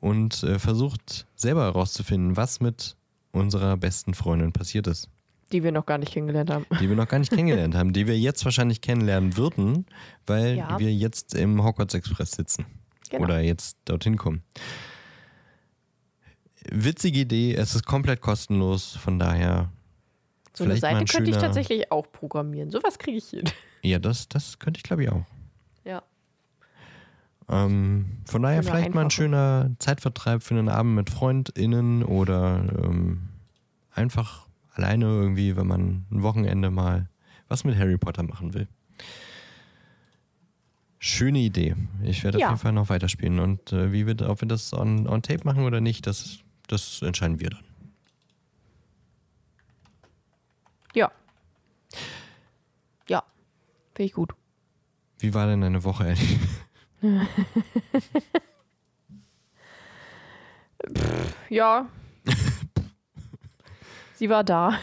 und äh, versucht selber herauszufinden, was mit unserer besten Freundin passiert ist, Die wir noch gar nicht kennengelernt haben. die wir noch gar nicht kennengelernt haben, die wir jetzt wahrscheinlich kennenlernen würden, weil Ja. wir jetzt im Hogwarts Express sitzen Genau. oder jetzt dorthin kommen. Witzige Idee, es ist komplett kostenlos, von daher. So eine Seite ein könnte ich tatsächlich auch programmieren. Sowas kriege ich hin. Ja, das, das könnte ich glaube ich auch. Ja. Ähm, von daher Eine vielleicht mal ein schöner Zeitvertreib für einen Abend mit FreundInnen oder ähm, einfach alleine irgendwie, wenn man ein Wochenende mal was mit Harry Potter machen will. Schöne Idee. Ich werde Ja. auf jeden Fall noch weiterspielen. Und äh, wie wir, ob wir das on, on Tape machen oder nicht, das, das entscheiden wir dann. Ja. Ja. Finde ich gut. Wie war denn deine Woche, Ellie? Ja. Sie war da.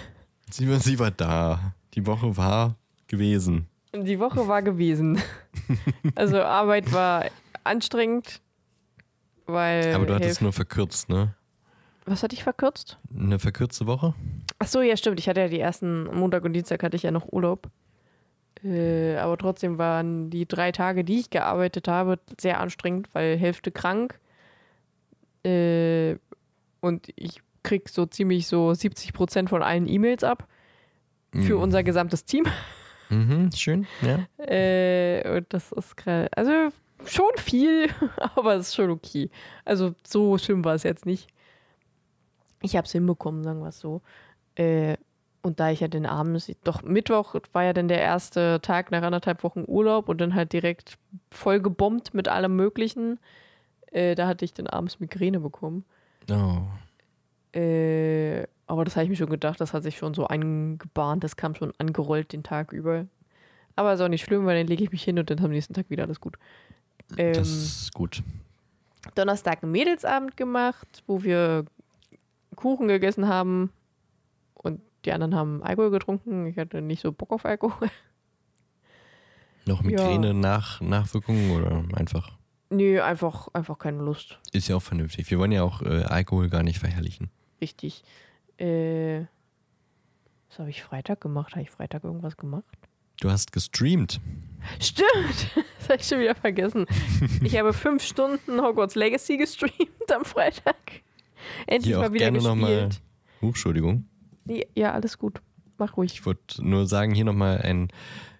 Sie war, sie war da. Die Woche war gewesen. Die Woche war gewesen. Also Arbeit war anstrengend, weil. Aber du hattest Hilf- nur verkürzt, ne? Was hatte ich verkürzt? Eine verkürzte Woche? Ach so, ja, stimmt. Ich hatte ja die ersten Montag und Dienstag hatte ich ja noch Urlaub. Äh, aber trotzdem waren die drei Tage, die ich gearbeitet habe, sehr anstrengend, weil Hälfte krank. Äh, und ich krieg so ziemlich so 70 Prozent von allen E-Mails ab für Mhm. unser gesamtes Team. Mhm, schön, ja. Äh, und das ist gerade, also schon viel, aber es ist schon okay. Also so schlimm war es jetzt nicht. Ich habe es hinbekommen, sagen wir es so. Äh, und da ich ja den abends, doch Mittwoch war ja dann der erste Tag nach anderthalb Wochen Urlaub und dann halt direkt voll gebombt mit allem Möglichen. Äh, da hatte ich dann abends Migräne bekommen. Oh. Äh, aber das habe ich mir schon gedacht, das hat sich schon so angebahnt, das kam schon angerollt den Tag über. Aber ist auch nicht schlimm, weil dann lege ich mich hin und dann am nächsten Tag wieder alles gut. Ähm, Das ist gut. Donnerstag einen Mädelsabend gemacht, wo wir Kuchen gegessen haben und die anderen haben Alkohol getrunken. Ich hatte nicht so Bock auf Alkohol. Noch Migräne nach, Nachwirkungen oder einfach? Nö, einfach, einfach keine Lust. Ist ja auch vernünftig. Wir wollen ja auch äh, Alkohol gar nicht verherrlichen. Richtig. Äh, was habe ich Freitag gemacht? Habe ich Freitag irgendwas gemacht? Du hast gestreamt. Stimmt, das habe ich schon wieder vergessen. Ich habe fünf Stunden Hogwarts Legacy gestreamt am Freitag. Endlich Hier auch mal wieder gerne nochmal. gespielt. Huch, Entschuldigung. Nee, Ja, alles gut. Mach ruhig. Ich wollte nur sagen, hier nochmal ein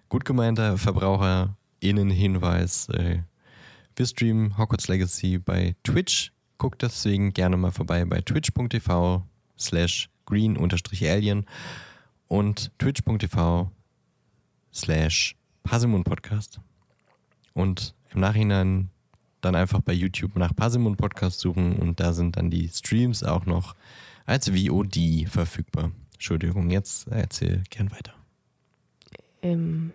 gut gemeinter VerbraucherInnen-Hinweis. Äh, wir streamen Hogwarts Legacy bei Twitch. Guckt deswegen gerne mal vorbei bei twitch.tv slash green-alien und twitch.tv slash Pasimon Podcast. Und im Nachhinein dann einfach bei YouTube nach Pasimon Podcast suchen und da sind dann die Streams auch noch als VOD verfügbar. Entschuldigung, jetzt erzähl gern weiter. Ähm,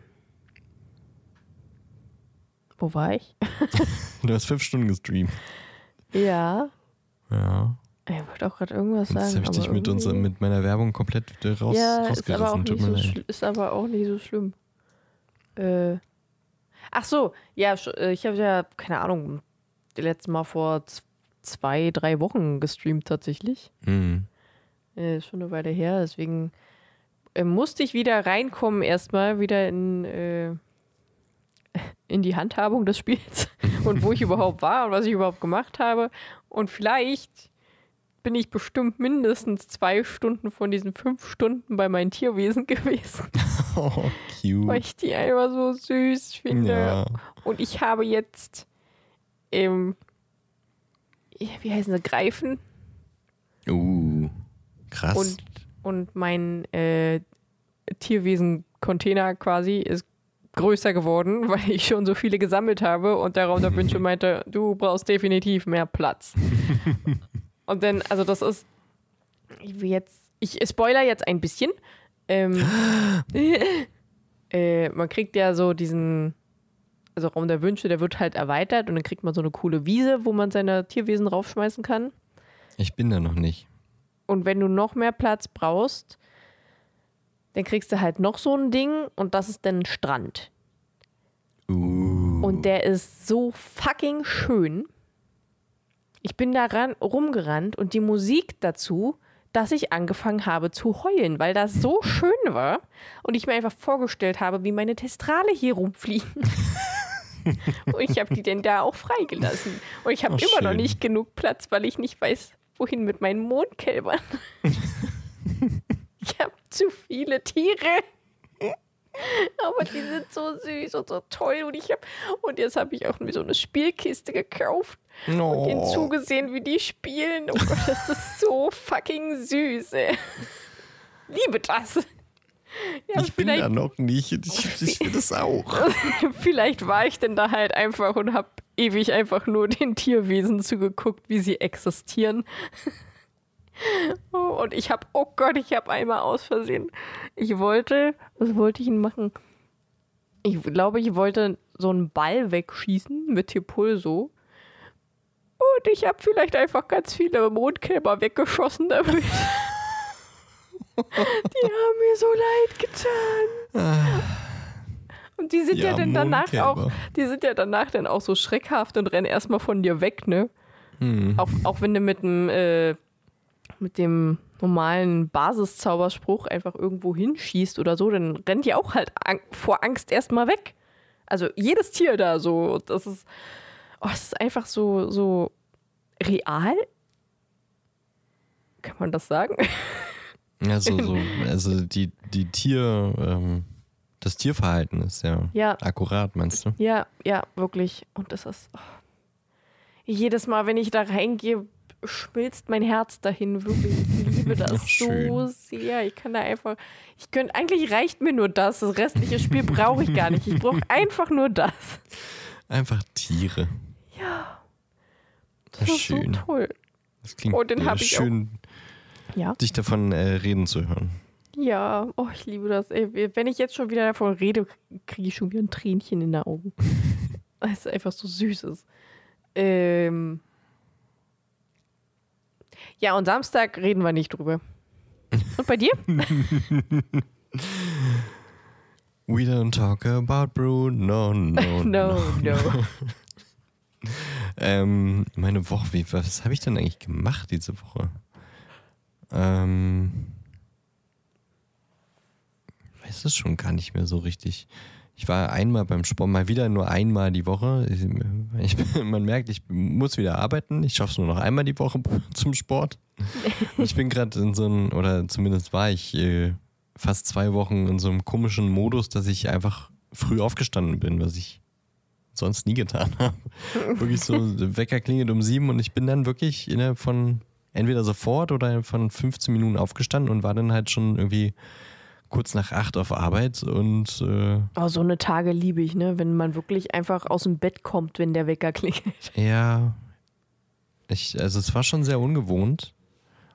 wo war ich? Du hast fünf Stunden gestreamt. Ja. Ja. Ich wollte auch gerade irgendwas Jetzt sagen. habe ich dich mit, unser, mit meiner Werbung komplett raus, ja, ist aber, auch rausgerissen. nicht so ist aber auch nicht so schlimm. Äh, ach so, ja, äh, ich habe ja, keine Ahnung, das letzte Mal vor zwei, drei Wochen gestreamt tatsächlich. Mhm. Äh, ist schon eine Weile her, deswegen äh, musste ich wieder reinkommen, erstmal wieder in, äh, in die Handhabung des Spiels und wo ich überhaupt war und was ich überhaupt gemacht habe. Und vielleicht bin ich bestimmt mindestens zwei Stunden von diesen fünf Stunden bei meinen Tierwesen gewesen, Oh, weil cute. ich die einfach so süß finde. Ja. Und ich habe jetzt, ähm, wie heißen sie, Greifen Uh, krass. und, und mein äh, Tierwesen-Container quasi ist größer geworden, weil ich schon so viele gesammelt habe und der Raum der Wünsche meinte, du brauchst definitiv mehr Platz. Und dann, also das ist, ich will jetzt, ich spoiler jetzt ein bisschen. Ähm, äh, man kriegt ja so diesen, also Raum der Wünsche, der wird halt erweitert und dann kriegt man so eine coole Wiese, wo man seine Tierwesen raufschmeißen kann. ich bin da noch nicht. Und wenn du noch mehr Platz brauchst, dann kriegst du halt noch so ein Ding und das ist dann ein Strand. Uh. Und der ist so fucking schön. Ich bin da ran, rumgerannt und die Musik dazu, dass ich angefangen habe zu heulen, weil das so schön war und ich mir einfach vorgestellt habe, wie meine Testrale hier rumfliegen. und ich habe die denn da auch freigelassen. Und ich habe Oh, immer noch schön. nicht genug Platz, weil ich nicht weiß, wohin mit meinen Mondkälbern. ich habe zu viele Tiere. Aber die sind so süß und so toll und ich habe und jetzt habe ich auch so eine Spielkiste gekauft und denen Oh. zugesehen, wie die spielen. Oh Gott, das ist so fucking süß. Ey. Liebe das. Ja, ich bin da noch nicht. und Ich, ich will das auch. vielleicht war ich denn da halt einfach und habe ewig einfach nur den Tierwesen zugeguckt, wie sie existieren. Oh, und ich habe, oh Gott, ich habe einmal aus Versehen. Ich wollte, was wollte ich denn machen? Ich glaube, ich wollte so einen Ball wegschießen mit Tepulso. Und ich habe vielleicht einfach ganz viele Mondkälber weggeschossen damit. Die haben mir so leid getan. Und die sind ja, Ja, dann danach auch, die sind ja danach dann auch so schreckhaft und rennen erstmal von dir weg, ne? Hm. Auch, auch wenn du mit dem, äh, mit dem normalen Basiszauberspruch einfach irgendwo hinschießt oder so, dann rennt die auch halt an vor Angst erstmal weg. Also jedes Tier da so. Das ist, oh, es ist einfach so, so real. Kann man das sagen? Ja, so, so, also die, die Tier, ähm, das Tierverhalten ist ja, Ja. akkurat, meinst du? Ja, ja, wirklich. Und das ist. Oh. Jedes Mal, wenn ich da reingehe, schmilzt mein Herz dahin. Wirklich. Ich liebe das Ach, so sehr. Ich kann da einfach. Ich könnte. Eigentlich reicht mir nur das. Das restliche Spiel brauche ich gar nicht. Ich brauche einfach nur das. Einfach Tiere. Ja. Ja, Das ist schön. so toll. Das klingt Oh, den äh, hab ich auch. schön, Ja. dich davon äh, reden zu hören. Ja. Oh, ich liebe das. Ey, wenn ich jetzt schon wieder davon rede, kriege ich schon wieder ein Tränchen in den Augen. Weil es einfach so süß ist. Ähm. Ja, und Samstag reden wir nicht drüber. Und bei dir? We don't talk about Bruno, no, No, no. Ähm, meine Woche, wie, was habe ich denn eigentlich gemacht diese Woche? Ähm, weiß es schon gar nicht mehr so richtig. Ich war einmal beim Sport, mal wieder nur einmal die Woche. Ich, man merkt, ich muss wieder arbeiten. Ich schaffe es nur noch einmal die Woche zum Sport. Ich bin gerade in so einem, oder zumindest war ich äh, fast zwei Wochen in so einem komischen Modus, dass ich einfach früh aufgestanden bin, was ich sonst nie getan habe. wirklich so, der Wecker klingelt um sieben und ich bin dann wirklich innerhalb von entweder sofort oder von 15 Minuten aufgestanden und war dann halt schon irgendwie kurz nach acht auf Arbeit und äh, Oh, so eine Tage liebe ich, ne? Wenn man wirklich einfach aus dem Bett kommt, wenn der Wecker klingelt. ja, ich, also es war schon sehr ungewohnt.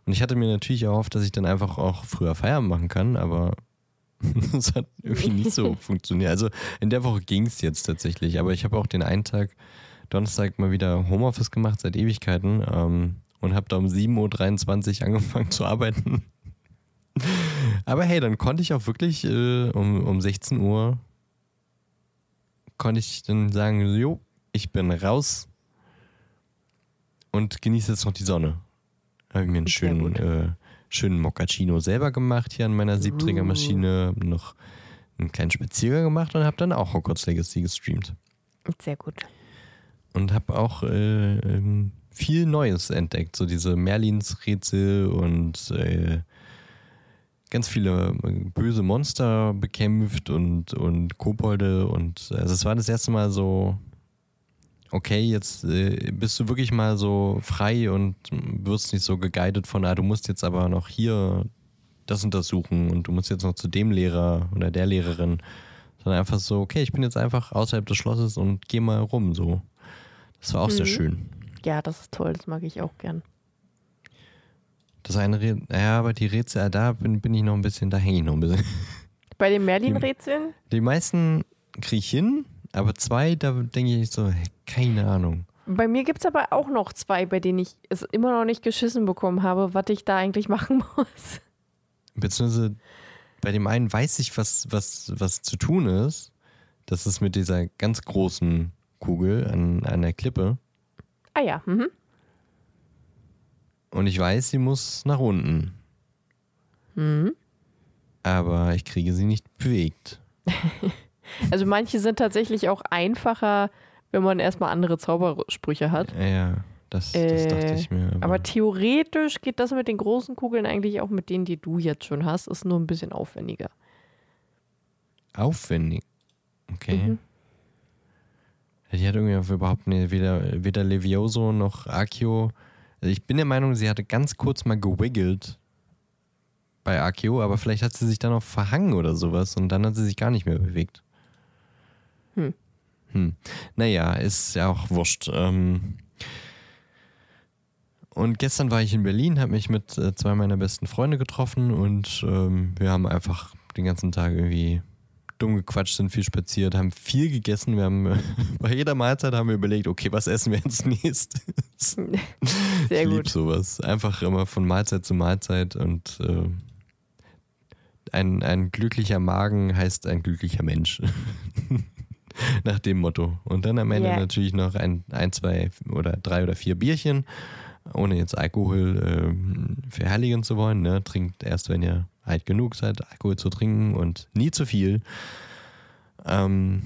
Und ich hatte mir natürlich erhofft, dass ich dann einfach auch früher Feierabend machen kann, aber das hat irgendwie nicht so funktioniert. Also in der Woche ging es jetzt tatsächlich, aber ich habe auch den einen Tag, Donnerstag, mal wieder Homeoffice gemacht seit Ewigkeiten ähm, und habe da um 7.23 Uhr angefangen zu arbeiten. aber hey, dann konnte ich auch wirklich äh, um, um 16 Uhr konnte ich dann sagen, jo, ich bin raus und genieße jetzt noch die Sonne. Habe ich mir einen schönen, äh, schönen Moccacino selber gemacht hier an meiner Siebträgermaschine. Hab Noch einen kleinen Spaziergang gemacht und habe dann auch Hogwarts Legacy gestreamt. Sehr gut. Und habe auch äh, ähm, viel Neues entdeckt. So diese Merlins-Rätsel und äh, ganz viele äh, böse Monster bekämpft und, und Kobolde. Und also es war das erste Mal so, okay, jetzt äh, bist du wirklich mal so frei und wirst nicht so geguidet von, ah, du musst jetzt aber noch hier das untersuchen und du musst jetzt noch zu dem Lehrer oder der Lehrerin. Sondern einfach so, okay, ich bin jetzt einfach außerhalb des Schlosses und geh mal rum so. Das war auch sehr Mhm. schön. Ja, das ist toll. Das mag ich auch gern. Das eine Rätsel, ja, aber die Rätsel, da bin, bin ich noch ein bisschen, da hänge ich noch ein bisschen. Bei den Merlin-Rätseln? Die meisten kriege ich hin, aber zwei, da denke ich so, keine Ahnung. Bei mir gibt es aber auch noch zwei, bei denen ich es immer noch nicht geschissen bekommen habe, was ich da eigentlich machen muss. Beziehungsweise bei dem einen weiß ich, was, was, was zu tun ist. Das ist mit dieser ganz großen Kugel an, an der Klippe. Ah ja, mhm. Und ich weiß, sie muss nach unten. Mhm. Aber ich kriege sie nicht bewegt. Also manche sind tatsächlich auch einfacher, wenn man erstmal andere Zaubersprüche hat. Ja, das, das dachte Äh, ich mir. Aber theoretisch geht das mit den großen Kugeln eigentlich auch mit denen, die du jetzt schon hast, ist nur ein bisschen aufwendiger. Aufwendig. Okay. Mhm. Die hat irgendwie überhaupt nee, weder, weder Levioso noch Akio. Also ich bin der Meinung, sie hatte ganz kurz mal gewiggelt, bei AKO, aber vielleicht hat sie sich dann auch verhangen oder sowas und dann hat sie sich gar nicht mehr bewegt. Hm. Hm. Naja, ist ja auch wurscht. Ähm und gestern war ich in Berlin, habe mich mit äh, zwei meiner besten Freunde getroffen und ähm, wir haben einfach den ganzen Tag irgendwie dumm gequatscht, sind viel spaziert, haben viel gegessen. Wir haben bei jeder Mahlzeit haben wir überlegt, okay, was essen wir jetzt nächstes? Sehr ich lieb sowas. Einfach immer von Mahlzeit zu Mahlzeit und äh, ein, ein glücklicher Magen heißt ein glücklicher Mensch. Nach dem Motto. Und dann am Ende Ja. natürlich noch ein, ein, zwei oder drei oder vier Bierchen, ohne jetzt Alkohol ähm, verherrlichen zu wollen. Ne? Trinkt erst, wenn ihr alt genug seid, Alkohol zu trinken und nie zu viel. Ähm,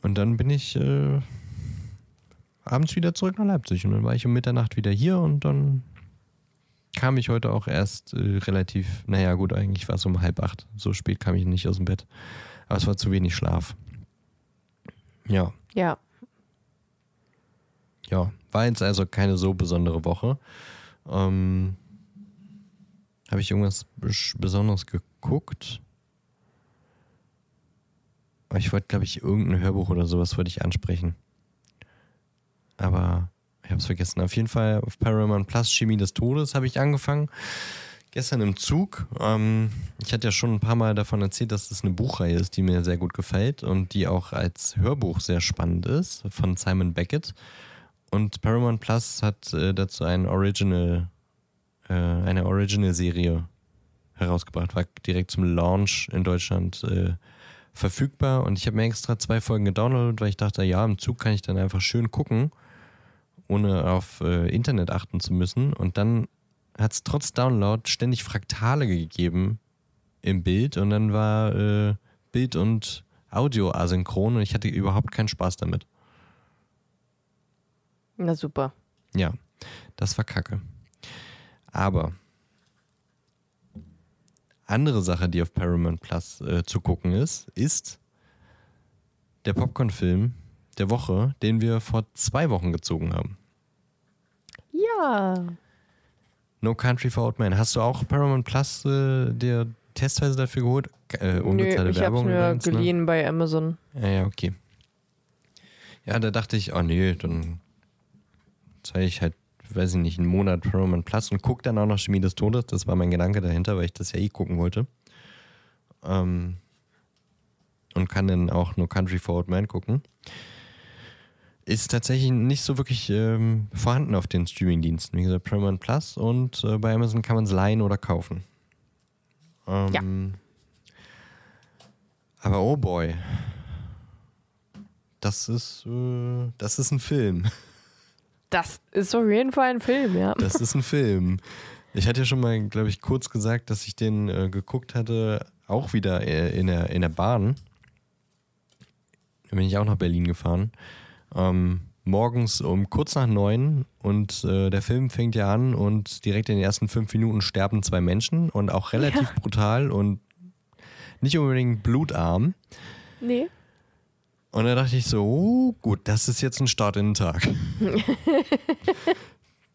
und dann bin ich äh, abends wieder zurück nach Leipzig. Und dann war ich um Mitternacht wieder hier und dann kam ich heute auch erst äh, relativ, naja gut, eigentlich war es um halb acht. So spät kam ich nicht aus dem Bett. Aber es war zu wenig Schlaf. Ja, Ja. ja. War jetzt also keine so besondere Woche. Ähm, Habe ich irgendwas Bes- Besonderes geguckt? Ich wollte, glaube ich, irgendein Hörbuch oder sowas wollte ich ansprechen. Aber ich habe es vergessen. Auf jeden Fall auf Paramount Plus Chemie des Todes habe ich angefangen. Gestern im Zug. Ähm, ich hatte ja schon ein paar Mal davon erzählt, dass das eine Buchreihe ist, die mir sehr gut gefällt und die auch als Hörbuch sehr spannend ist von Simon Beckett. Und Paramount Plus hat äh, dazu ein Original, äh, eine Original-Serie herausgebracht, war direkt zum Launch in Deutschland äh, verfügbar. Und ich habe mir extra zwei Folgen gedownloadet, weil ich dachte, ja, im Zug kann ich dann einfach schön gucken, ohne auf äh, Internet achten zu müssen. Und dann hat es trotz Download ständig Fraktale gegeben im Bild und dann war äh, Bild und Audio asynchron und ich hatte überhaupt keinen Spaß damit. Na super. Ja, das war kacke. Aber andere Sache, die auf Paramount Plus äh, zu gucken ist, ist der Popcorn-Film der Woche, den wir vor zwei Wochen gezogen haben. Ja. No Country for Old Men. Hast du auch Paramount Plus äh, dir testweise dafür geholt? Äh, Nö, unbezahlte ich hab's Werbung mir übrigens, ne? geliehen bei Amazon. Ja, ja, okay. Ja, da dachte ich, oh nee, dann zeige ich halt, weiß ich nicht, einen Monat Paramount Plus und gucke dann auch noch Chemie des Todes. Das war mein Gedanke dahinter, weil ich das ja eh gucken wollte. Ähm, und kann dann auch No Country for Old Men gucken. Ist tatsächlich nicht so wirklich ähm, vorhanden auf den Streamingdiensten. Wie gesagt, Paramount Plus und äh, bei Amazon kann man es leihen oder kaufen. Ähm, Aber oh boy. Das ist, äh, das ist ein Film. Das ist auf jeden Fall ein Film, ja. Das ist ein Film. Ich hatte ja schon mal, glaube ich, kurz gesagt, dass ich den äh, geguckt hatte, auch wieder äh, in, der, in der Bahn. Da bin ich auch nach Berlin gefahren. Ähm, morgens um kurz nach neun und äh, der Film fängt ja an und direkt in den ersten fünf Minuten sterben zwei Menschen und auch relativ brutal und nicht unbedingt blutarm. Nee. Und da dachte ich so, oh, gut, das ist jetzt ein Start in den Tag.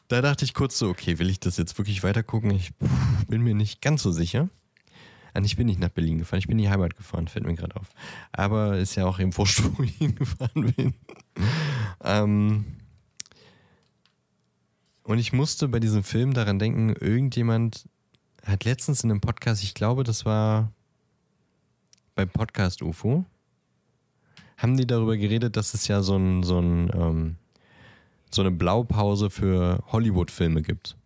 da dachte ich kurz so, okay, will ich das jetzt wirklich weiter gucken? Ich bin mir nicht ganz so sicher. Und ich bin nicht nach Berlin gefahren, ich bin in die Heimat gefahren, fällt mir gerade auf. Aber ist ja auch eben wurscht, wo ich hingefahren bin. ähm, und ich musste bei diesem Film daran denken, irgendjemand hat letztens in einem Podcast, ich glaube, das war beim Podcast UFO, haben die darüber geredet, dass es ja so, ein, so, ein, ähm, so eine Blaupause für Hollywood-Filme gibt.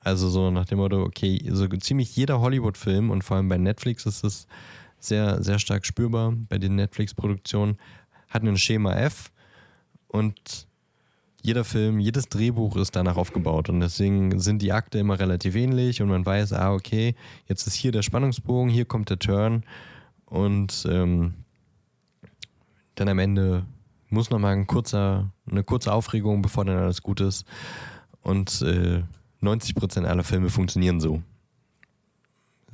Also so nach dem Motto, okay, so ziemlich jeder Hollywood-Film und vor allem bei Netflix ist es sehr, sehr stark spürbar, bei den Netflix-Produktionen, hat ein Schema F und jeder Film, jedes Drehbuch ist danach aufgebaut und deswegen sind die Akte immer relativ ähnlich und man weiß, ah, okay, jetzt ist hier der Spannungsbogen, hier kommt der Turn und ähm, dann am Ende muss nochmal ein kurzer, eine kurze Aufregung, bevor dann alles gut ist. Und äh, 90% aller Filme funktionieren so.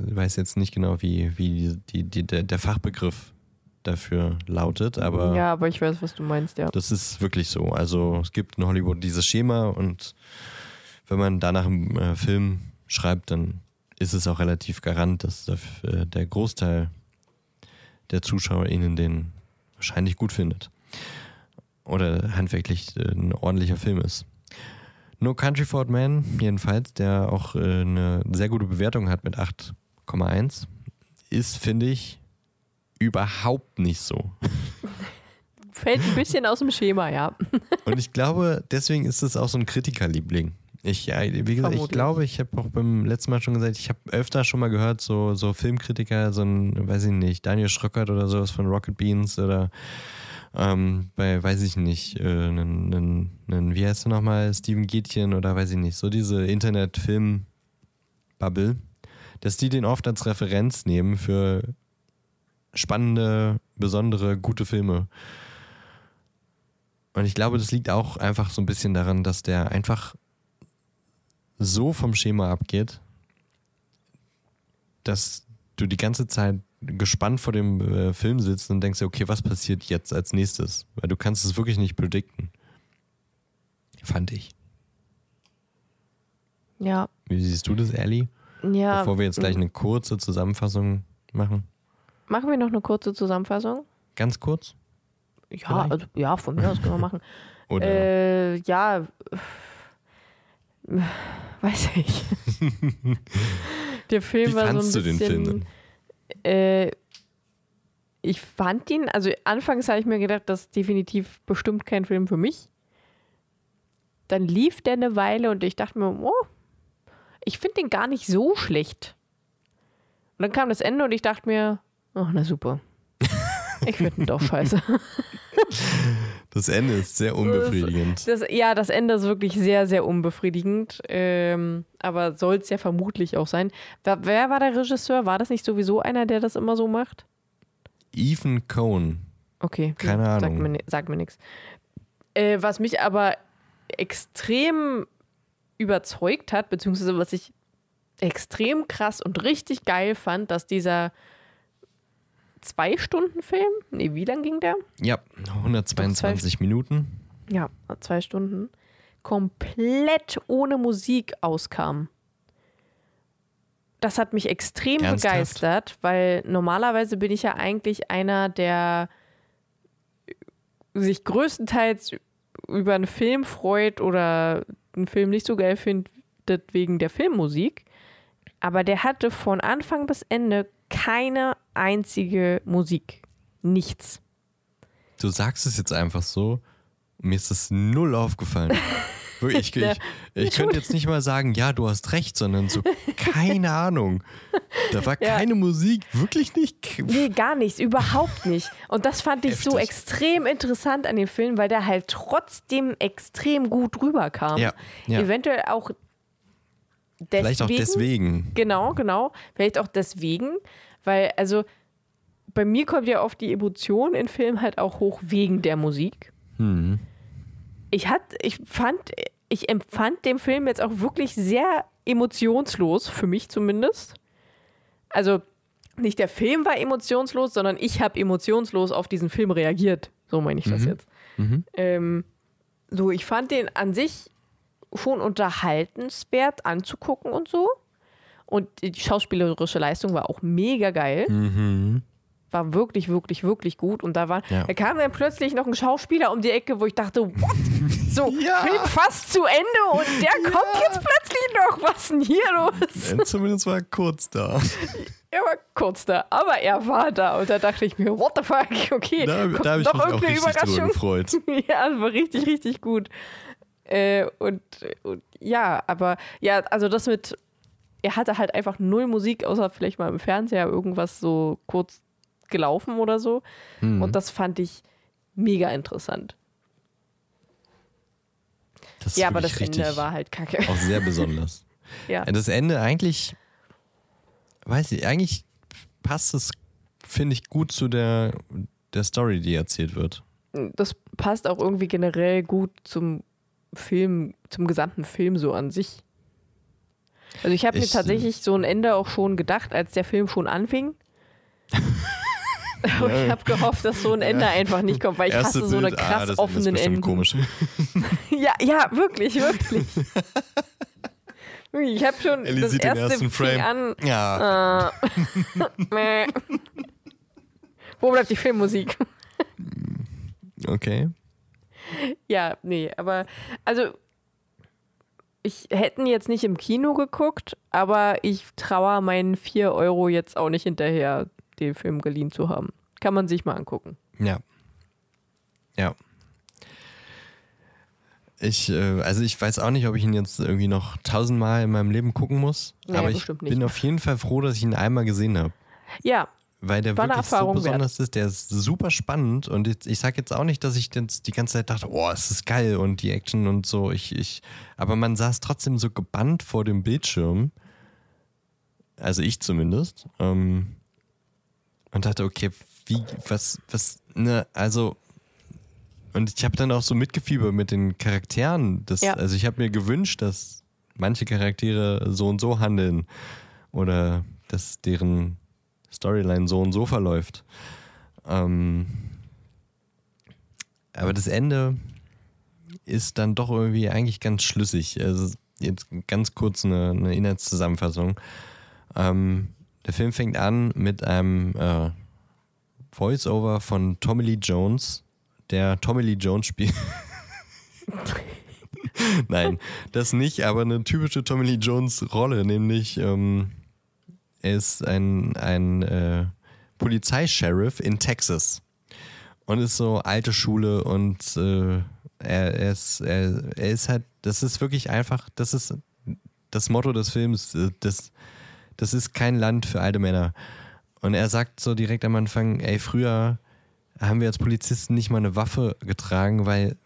Ich weiß jetzt nicht genau, wie, wie die, die, der, der Fachbegriff dafür lautet, aber ja, aber ich weiß, was du meinst, ja. das ist wirklich so. Also es gibt in Hollywood dieses Schema und wenn man danach einen äh, Film schreibt, dann ist es auch relativ garant, dass der, der Großteil der ZuschauerInnen den wahrscheinlich gut findet. Oder handwerklich äh, ein ordentlicher Film ist. No Country for Old Men, jedenfalls, der auch äh, eine sehr gute Bewertung hat mit 8,1, ist, finde ich, überhaupt nicht so. Fällt ein bisschen aus dem Schema, ja. Und ich glaube, deswegen ist es auch so ein Kritikerliebling. Ich, ja, wie gesagt, ich glaube, ich habe auch beim letzten Mal schon gesagt, ich habe öfter schon mal gehört, so, so Filmkritiker, so ein, weiß ich nicht, Daniel Schröckert oder sowas von Rocket Beans oder ähm, bei, weiß ich nicht, äh, einen, einen, einen, wie heißt er nochmal, Steven Gätchen oder weiß ich nicht, so diese Internet-Film-Bubble, dass die den oft als Referenz nehmen für spannende, besondere, gute Filme. Und ich glaube, das liegt auch einfach so ein bisschen daran, dass der einfach so vom Schema abgeht, dass du die ganze Zeit gespannt vor dem äh, Film sitzt und denkst, okay, was passiert jetzt als nächstes? Weil du kannst es wirklich nicht predikten. Fand ich. Ja. Wie siehst du das, Ellie? Ja. Bevor wir jetzt gleich eine kurze Zusammenfassung machen. Machen wir noch eine kurze Zusammenfassung? Ganz kurz? Ja, also, ja, von mir aus können wir machen. Oder? Äh, ja, weiß ich. Der Film Wie war so ein du den bisschen, Film denn? Äh, ich fand ihn, also anfangs habe ich mir gedacht, das ist definitiv bestimmt kein Film für mich. Dann lief der eine Weile und ich dachte mir, oh, ich finde den gar nicht so schlecht. Und dann kam das Ende und ich dachte mir, ach, na super. Ich finde ihn doch scheiße. Das Ende ist sehr unbefriedigend. Das, das, ja, das Ende ist wirklich sehr, sehr unbefriedigend. Ähm, aber soll es ja vermutlich auch sein. Wer, wer, war der Regisseur? War das nicht sowieso einer, der das immer so macht? Ethan Cohn. Okay. Keine Ahnung. Sagt mir, sagt mir nichts. Äh, was mich aber extrem überzeugt hat, beziehungsweise was ich extrem krass und richtig geil fand, dass dieser zwei Stunden Film. Nee, wie lang ging der? Ja, 122 Minuten. Ja, zwei Stunden. Komplett ohne Musik auskam. Das hat mich extrem Ernsthaft? begeistert, weil normalerweise bin ich ja eigentlich einer, der sich größtenteils über einen Film freut oder einen Film nicht so geil findet wegen der Filmmusik. Aber der hatte von Anfang bis Ende keine einzige Musik. Nichts. Du sagst es jetzt einfach so. Mir ist das null aufgefallen. Ich, ich, ich könnte jetzt nicht mal sagen, ja, du hast recht, sondern so, keine Ahnung. Da war Ja. keine Musik, wirklich nicht. Nee, gar nichts, überhaupt nicht. Und das fand ich so Heftig. extrem interessant an dem Film, weil der halt trotzdem extrem gut rüberkam. Ja, ja. Eventuell auch deswegen. Vielleicht auch deswegen. Genau, genau. Vielleicht auch deswegen, weil, also, bei mir kommt ja oft die Emotion in Filmen halt auch hoch wegen der Musik. Hm. Ich hat, ich fand, ich empfand den Film jetzt auch wirklich sehr emotionslos, für mich zumindest. Also, nicht der Film war emotionslos, sondern ich habe emotionslos auf diesen Film reagiert. So meine ich das Mhm. jetzt. Mhm. Ähm, so, ich fand den an sich schon unterhaltenswert anzugucken und so. Und die schauspielerische Leistung war auch mega geil. Mhm. War wirklich, wirklich, wirklich gut. Und da war, Ja. da kam dann plötzlich noch ein Schauspieler um die Ecke, wo ich dachte, what? So, Ja. Film fast zu Ende und der kommt jetzt plötzlich noch. Was ist denn hier los? Äh, Zumindest war er kurz da. Er war kurz da, aber er war da. Und da dachte ich mir, what the fuck? Okay, Da, da habe ich mich auch richtig Überraschung. gefreut. ja, das war richtig, richtig gut. Äh, und, und ja, aber ja, also das mit, er hatte halt einfach null Musik, außer vielleicht mal im Fernseher irgendwas so kurz gelaufen oder so. Hm. Und das fand ich mega interessant. Das ja, aber das Ende war halt kacke. auch sehr besonders. ja. Das Ende eigentlich, weiß ich, eigentlich passt es, finde ich, gut zu der, der Story, die erzählt wird. Das passt auch irgendwie generell gut zum Film, zum gesamten Film so an sich. Also ich habe mir Ich, tatsächlich so ein Ende auch schon gedacht, als der Film schon anfing. Aber ich habe gehofft, dass so ein Ende einfach nicht kommt, weil ich Erste hasse so eine Bild, ah, krass ist offenen Enden. komisch. Ja, ja, wirklich, wirklich. Ich habe schon Ellie das sieht den erste ersten fing Frame. an. Ja. Äh. Wo bleibt die Filmmusik? Okay. Ja, nee, aber also ich hätten jetzt nicht im Kino geguckt, aber ich traue meinen 4 Euro jetzt auch nicht hinterher, den Film geliehen zu haben. Kann man sich mal angucken. Ja. Ja. Ich, äh, also ich weiß auch nicht, ob ich ihn jetzt irgendwie noch tausendmal in meinem Leben gucken muss. Nee, aber ich bin auf jeden Fall froh, dass ich ihn einmal gesehen habe. Ja, Weil der War wirklich so Erfahrung wert. besonders ist. Der ist super spannend. Und jetzt, ich sage jetzt auch nicht, dass ich die ganze Zeit dachte, oh, es ist geil und die Action und so. Ich, ich, aber man saß trotzdem so gebannt vor dem Bildschirm. Also ich zumindest. Ähm, und dachte, okay, wie, was, was, ne, also. Und ich habe dann auch so mitgefiebert mit den Charakteren. Das, Ja. Also ich habe mir gewünscht, dass manche Charaktere so und so handeln. Oder dass deren Storyline so und so verläuft. Ähm, aber das Ende ist dann doch irgendwie eigentlich ganz schlüssig. Also jetzt ganz kurz eine, eine Inhaltszusammenfassung. Ähm, der Film fängt an mit einem äh, Voice-Over von Tommy Lee Jones, der Tommy Lee Jones spielt. Nein, das nicht, aber eine typische Tommy Lee Jones Rolle, nämlich ähm, ist ein, ein äh, Polizeisheriff in Texas und ist so alte Schule und äh, er, er, ist, er, er ist halt, das ist wirklich einfach, das ist das Motto des Films, äh, das, das ist kein Land für alte Männer. Und er sagt so direkt am Anfang, ey, früher haben wir als Polizisten nicht mal eine Waffe getragen, weil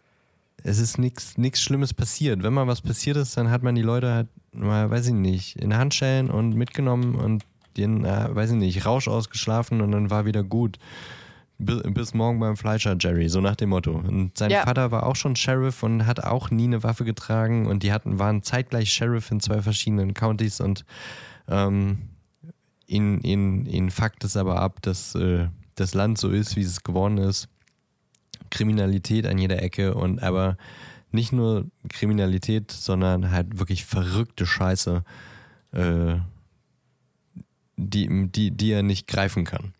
es ist nichts nichts Schlimmes passiert. Wenn mal was passiert ist, dann hat man die Leute halt mal, weiß ich nicht, in Handschellen und mitgenommen und den, äh, weiß ich nicht, Rausch ausgeschlafen und dann war wieder gut. Bis, bis morgen beim Fleischer, Jerry, so nach dem Motto. Und sein Ja. Vater war auch schon Sheriff und hat auch nie eine Waffe getragen und die hatten, waren zeitgleich Sheriff in zwei verschiedenen Countys und ähm, ihn, ihn, ihn fuckt es aber ab, dass äh, das Land so ist, wie es geworden ist. Kriminalität an jeder Ecke und aber nicht nur Kriminalität, sondern halt wirklich verrückte Scheiße, äh, die, die, die er nicht greifen kann.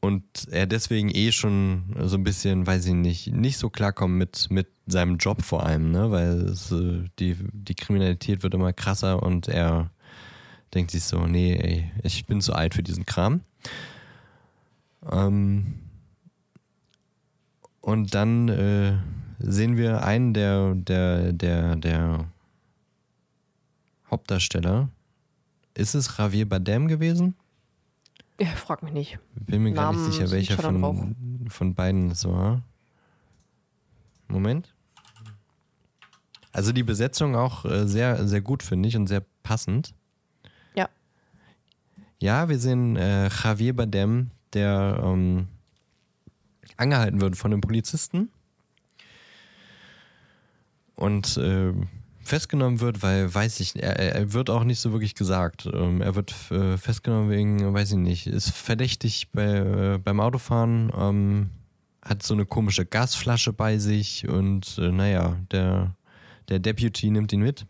Und er deswegen eh schon so ein bisschen, weiß ich nicht, nicht so klarkommt mit, mit seinem Job vor allem, ne? Weil es, äh, die, die Kriminalität wird immer krasser und er denkt sich so, nee, ey, ich bin zu alt für diesen Kram. Ähm, und dann äh, sehen wir einen der, der, der, der Hauptdarsteller. Ist es Javier Bardem gewesen? ja, frag mich nicht. Bin mir gar nicht sicher, welcher von, von beiden es war. Moment. Also die Besetzung auch äh, sehr, sehr gut, finde ich, und sehr passend. Ja. Ja, wir sehen äh, Javier Bardem, der ähm, angehalten wird von einem Polizisten und äh, festgenommen wird, weil, weiß ich, er, er wird auch nicht so wirklich gesagt. Ähm, er wird äh, festgenommen wegen, weiß ich nicht, ist verdächtig bei, äh, beim Autofahren, ähm, hat so eine komische Gasflasche bei sich und äh, naja, der, der Deputy nimmt ihn mit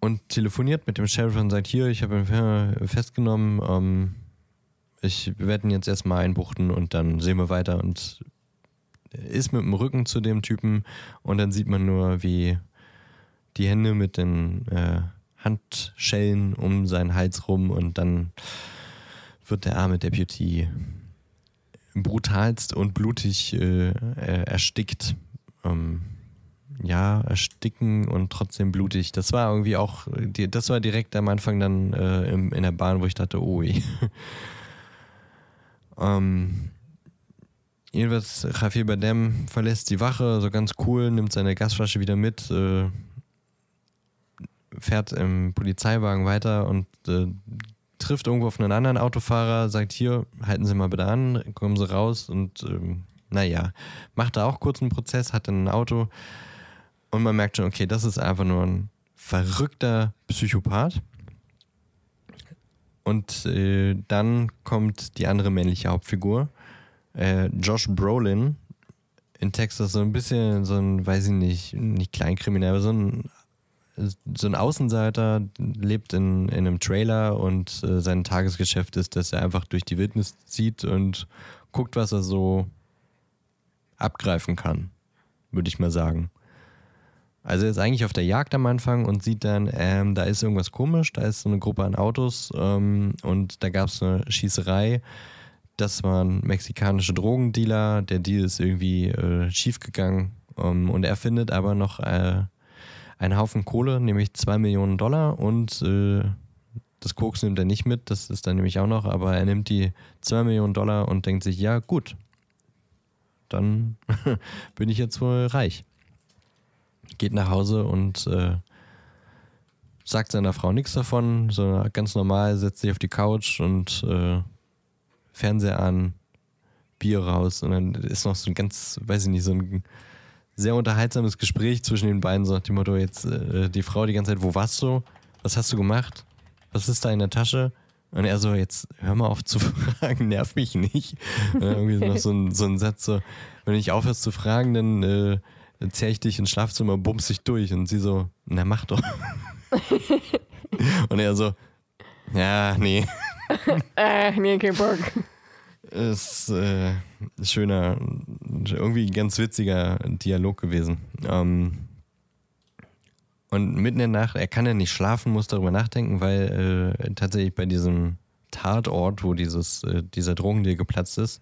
und telefoniert mit dem Sheriff und sagt, hier, ich habe ihn fe- festgenommen, ähm, ich werde ihn jetzt erstmal einbuchten und dann sehen wir weiter und ist mit dem Rücken zu dem Typen und dann sieht man nur, wie die Hände mit den äh, Handschellen um seinen Hals rum und dann wird der arme Deputy brutalst und blutig äh, äh, erstickt. Ähm, ja, ersticken und trotzdem blutig. Das war irgendwie auch, das war direkt am Anfang dann äh, im, in der Bahn, wo ich dachte, oh, ähm, jedenfalls, Javier Bardem verlässt die Wache, so ganz cool, nimmt seine Gasflasche wieder mit, äh, fährt im Polizeiwagen weiter und äh, trifft irgendwo auf einen anderen Autofahrer, sagt hier, halten Sie mal bitte an, kommen Sie raus und ähm, naja, macht da auch kurz einen Prozess, hat dann ein Auto und man merkt schon, okay, das ist einfach nur ein verrückter Psychopath. Und äh, dann kommt die andere männliche Hauptfigur, äh, Josh Brolin, in Texas so ein bisschen so ein, weiß ich nicht, nicht Kleinkriminell, aber so ein so ein Außenseiter lebt in, in einem Trailer und äh, sein Tagesgeschäft ist, dass er einfach durch die Wildnis zieht und guckt, was er so abgreifen kann, würde ich mal sagen. Also er ist eigentlich auf der Jagd am Anfang und sieht dann, ähm, da ist irgendwas komisch, da ist so eine Gruppe an Autos ähm, und da gab es eine Schießerei. Das waren mexikanische Drogendealer, der Deal ist irgendwie äh, schiefgegangen ähm, und er findet aber noch äh, einen Haufen Kohle, nämlich zwei Millionen Dollar und äh, das Koks nimmt er nicht mit, das ist dann nämlich auch noch, aber er nimmt die zwei Millionen Dollar und denkt sich, ja gut, dann bin ich jetzt wohl reich. Geht nach Hause und äh, sagt seiner Frau nichts davon, sondern ganz normal setzt sich auf die Couch und äh, Fernseher an, Bier raus und dann ist noch so ein ganz, weiß ich nicht, so ein sehr unterhaltsames Gespräch zwischen den beiden, so nach dem Motto, jetzt äh, die Frau die ganze Zeit, wo warst du? Was hast du gemacht? Was ist da in der Tasche? Und er so, jetzt hör mal auf zu fragen, nerv mich nicht. irgendwie noch so ein, so ein Satz so, wenn du nicht aufhörst zu fragen, dann äh, zähr ich dich ins Schlafzimmer, bumst dich durch. Und sie so, na mach doch. Und er so, ja, nee. äh, nee, kein Bock. Ist äh, schöner, irgendwie ganz witziger Dialog gewesen. Ähm, und mitten in der Nacht, er kann ja nicht schlafen, muss darüber nachdenken, weil äh, tatsächlich bei diesem Tatort, wo dieses, äh, dieser Drogendeal geplatzt ist,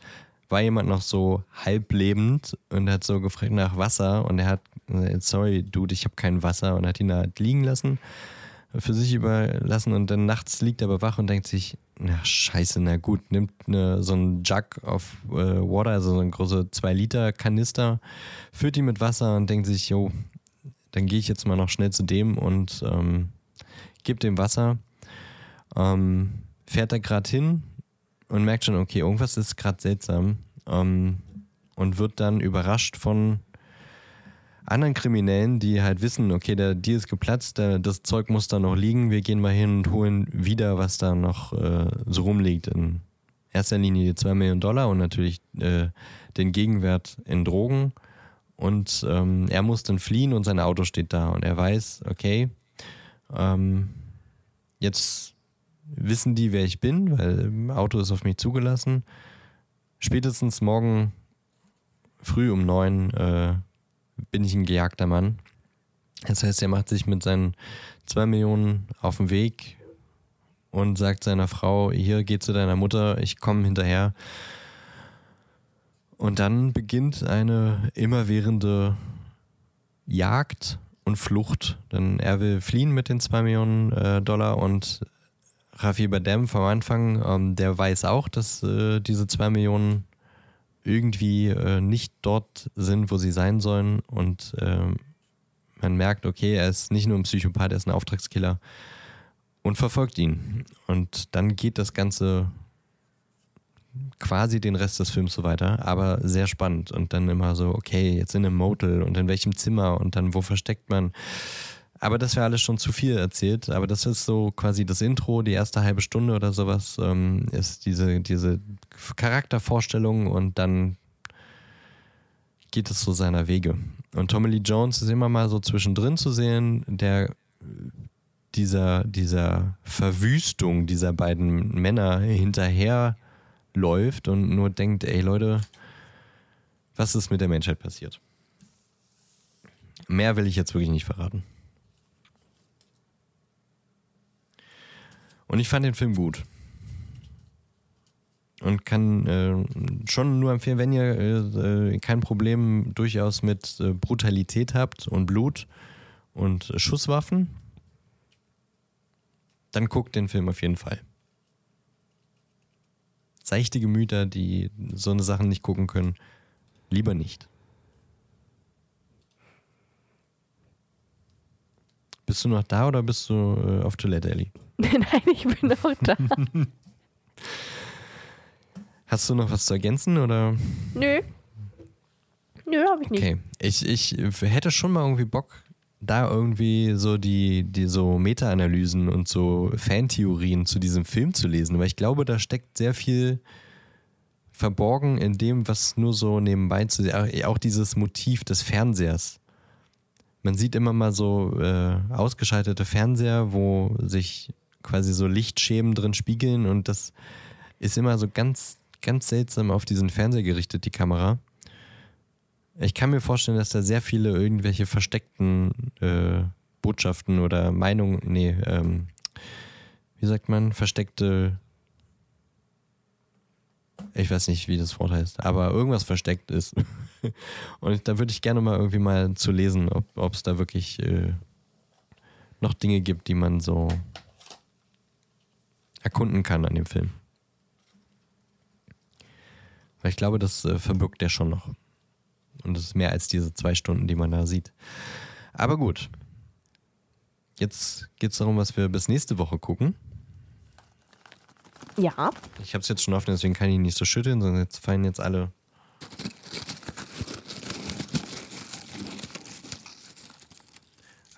war jemand noch so halb lebend und hat so gefragt nach Wasser und er hat, gesagt, sorry, Dude, ich habe kein Wasser und hat ihn da liegen lassen, für sich überlassen und dann nachts liegt er aber wach und denkt sich, na scheiße, na gut, nimmt eine, so einen Jug of äh, Water, also so eine große 2 Liter Kanister, füllt ihn mit Wasser und denkt sich, jo, dann gehe ich jetzt mal noch schnell zu dem und ähm, gebe dem Wasser. Ähm, fährt er gerade hin und merkt schon, okay, irgendwas ist gerade seltsam ähm, und wird dann überrascht von anderen Kriminellen, die halt wissen, okay, der Deal ist geplatzt, der, das Zeug muss da noch liegen, wir gehen mal hin und holen wieder, was da noch äh, so rumliegt. In erster Linie die 2 Millionen Dollar und natürlich äh, den Gegenwert in Drogen und ähm, er muss dann fliehen und sein Auto steht da. Und er weiß, okay, ähm, jetzt wissen die, wer ich bin, weil Auto ist auf mich zugelassen. Spätestens morgen früh um neun äh, bin ich ein gejagter Mann. Das heißt, er macht sich mit seinen zwei Millionen auf den Weg und sagt seiner Frau, hier geh zu deiner Mutter, ich komme hinterher. Und dann beginnt eine immerwährende Jagd und Flucht. Denn er will fliehen mit den zwei Millionen äh, Dollar und Rafi Badem vom Anfang, ähm, der weiß auch, dass äh, diese zwei Millionen irgendwie äh, nicht dort sind, wo sie sein sollen. Und ähm, man merkt, okay, er ist nicht nur ein Psychopath, er ist ein Auftragskiller und verfolgt ihn. Und dann geht das Ganze quasi den Rest des Films so weiter, aber sehr spannend. Und dann immer so, okay, jetzt in einem Motel und in welchem Zimmer und dann wo versteckt man. Aber das wäre alles schon zu viel erzählt. Aber das ist so quasi das Intro, die erste halbe Stunde oder sowas, ähm, ist diese, diese Charaktervorstellung und dann geht es so seiner Wege. Und Tommy Lee Jones ist immer mal so zwischendrin zu sehen, der dieser, dieser Verwüstung dieser beiden Männer hinterher läuft und nur denkt, ey Leute, was ist mit der Menschheit passiert? Mehr will ich jetzt wirklich nicht verraten. Und ich fand den Film gut. Und kann äh, schon nur empfehlen, wenn ihr äh, kein Problem durchaus mit äh, Brutalität habt und Blut und Schusswaffen, dann guckt den Film auf jeden Fall seichte Gemüter, die so eine Sachen nicht gucken können, lieber nicht. Bist du noch da oder bist du äh, auf Toilette, Ellie? Nein, ich bin noch da. Hast du noch was zu ergänzen oder? Nö. Nö, hab ich nicht. Okay, ich, ich hätte schon mal irgendwie Bock, da irgendwie so die, die so Meta-Analysen und so Fantheorien zu diesem Film zu lesen, weil ich glaube, da steckt sehr viel verborgen in dem, was nur so nebenbei zu sehen, auch dieses Motiv des Fernsehers Man sieht immer mal so äh, ausgeschaltete Fernseher, wo sich quasi so Lichtschemen drin spiegeln und das ist immer so ganz, ganz seltsam auf diesen Fernseher gerichtet, die Kamera. Ich kann mir vorstellen, dass da sehr viele irgendwelche versteckten äh, Botschaften oder Meinungen, nee, ähm, wie sagt man, versteckte, ich weiß nicht, wie das Wort heißt, aber irgendwas versteckt ist. Und da würde ich gerne mal irgendwie mal zu lesen, ob es da wirklich äh, noch Dinge gibt, die man so erkunden kann an dem Film. Weil ich glaube, das äh, verbirgt der schon noch. Und das ist mehr als diese zwei Stunden, die man da sieht. Aber gut. Jetzt geht es darum, was wir bis nächste Woche gucken. Ja. Ich habe es jetzt schon offen, deswegen kann ich nicht so schütteln, sondern jetzt fallen jetzt alle.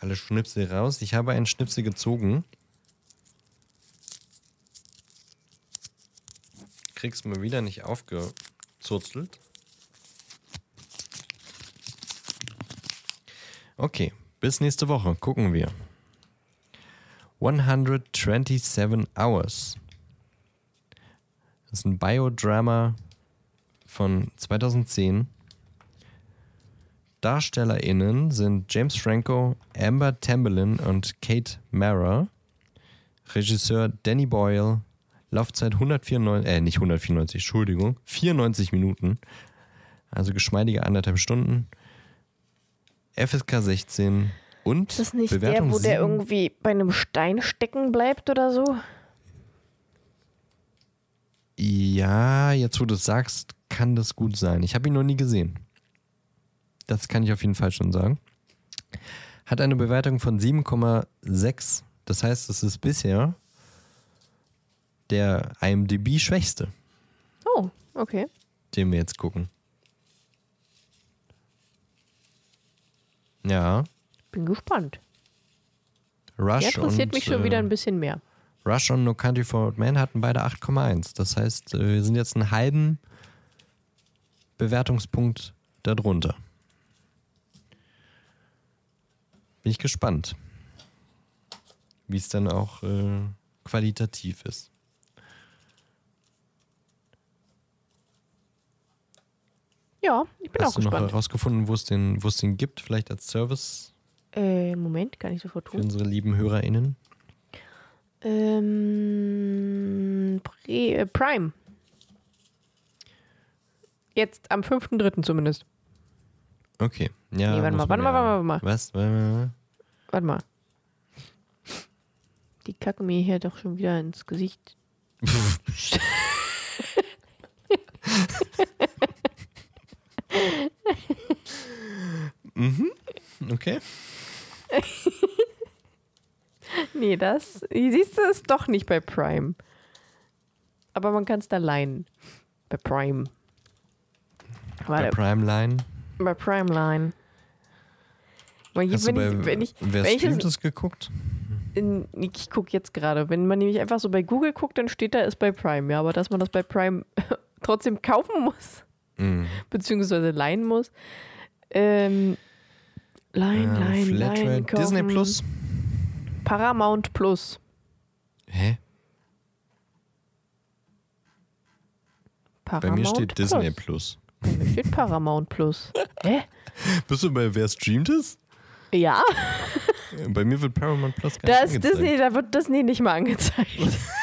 Alle Schnipsel raus. Ich habe einen Schnipsel gezogen. Krieg's mal wieder nicht aufgezurzelt. Okay, bis nächste Woche. Gucken wir. 127 Hours. Das ist ein Biodrama von 2010. DarstellerInnen sind James Franco, Amber Tamberlin und Kate Mara. Regisseur Danny Boyle. Laufzeit 194, äh, nicht 194, Entschuldigung, 94 Minuten. Also geschmeidige anderthalb Stunden. FSK 16 und Ist das nicht Bewertung der, wo der 7. irgendwie bei einem Stein stecken bleibt oder so? Ja, jetzt wo du es sagst, kann das gut sein. Ich habe ihn noch nie gesehen. Das kann ich auf jeden Fall schon sagen. Hat eine Bewertung von 7,6. Das heißt, es ist bisher der IMDb-schwächste, Oh, okay. den wir jetzt gucken. Ja, Bin gespannt. Rush Der interessiert und, mich schon äh, wieder ein bisschen mehr. Rush und No Country for Old Men hatten beide 8,1. Das heißt, äh, wir sind jetzt einen halben Bewertungspunkt darunter. Bin ich gespannt, wie es dann auch äh, qualitativ ist. Ja, ich bin Hast auch du noch gespannt. herausgefunden, wo es den, wo es den gibt? Vielleicht als Service Äh, Moment, kann ich sofort für tun. unsere lieben HörerInnen? Ähm, Pre äh, Prime. Jetzt am 5.3. zumindest. Okay. Ja, Nee, warte mal, warte mal, ja- warte mal. Was? Warte mal. Warte mal. Die kacken mir hier doch schon wieder ins Gesicht. Mhm. Okay. Nee, das. Siehst du, ist doch nicht bei Prime. Aber man kann es da leihen. Bei Prime. Bei Warte, Prime Line. bei Prime Line. Weil Hast wenn, du bei, ich, wenn ich, wer wenn streamt das geguckt? in, ich gucke jetzt gerade, wenn man nämlich einfach so bei Google guckt, dann steht da, ist bei Prime. Ja, aber dass man das bei Prime trotzdem kaufen muss, Mhm. beziehungsweise leihen muss. Ähm, leihen, Äh, leihen, Flatrate. leihen, kaufen. Disney Plus. Paramount Plus. Hä? Paramount Bei mir steht Plus. Disney Plus. Bei mir steht Paramount Plus. Hä? Bist du bei Wer streamt es? Ja, Bei mir wird Paramount Plus gar da nicht ist angezeigt. Disney, da wird Disney nicht mal angezeigt.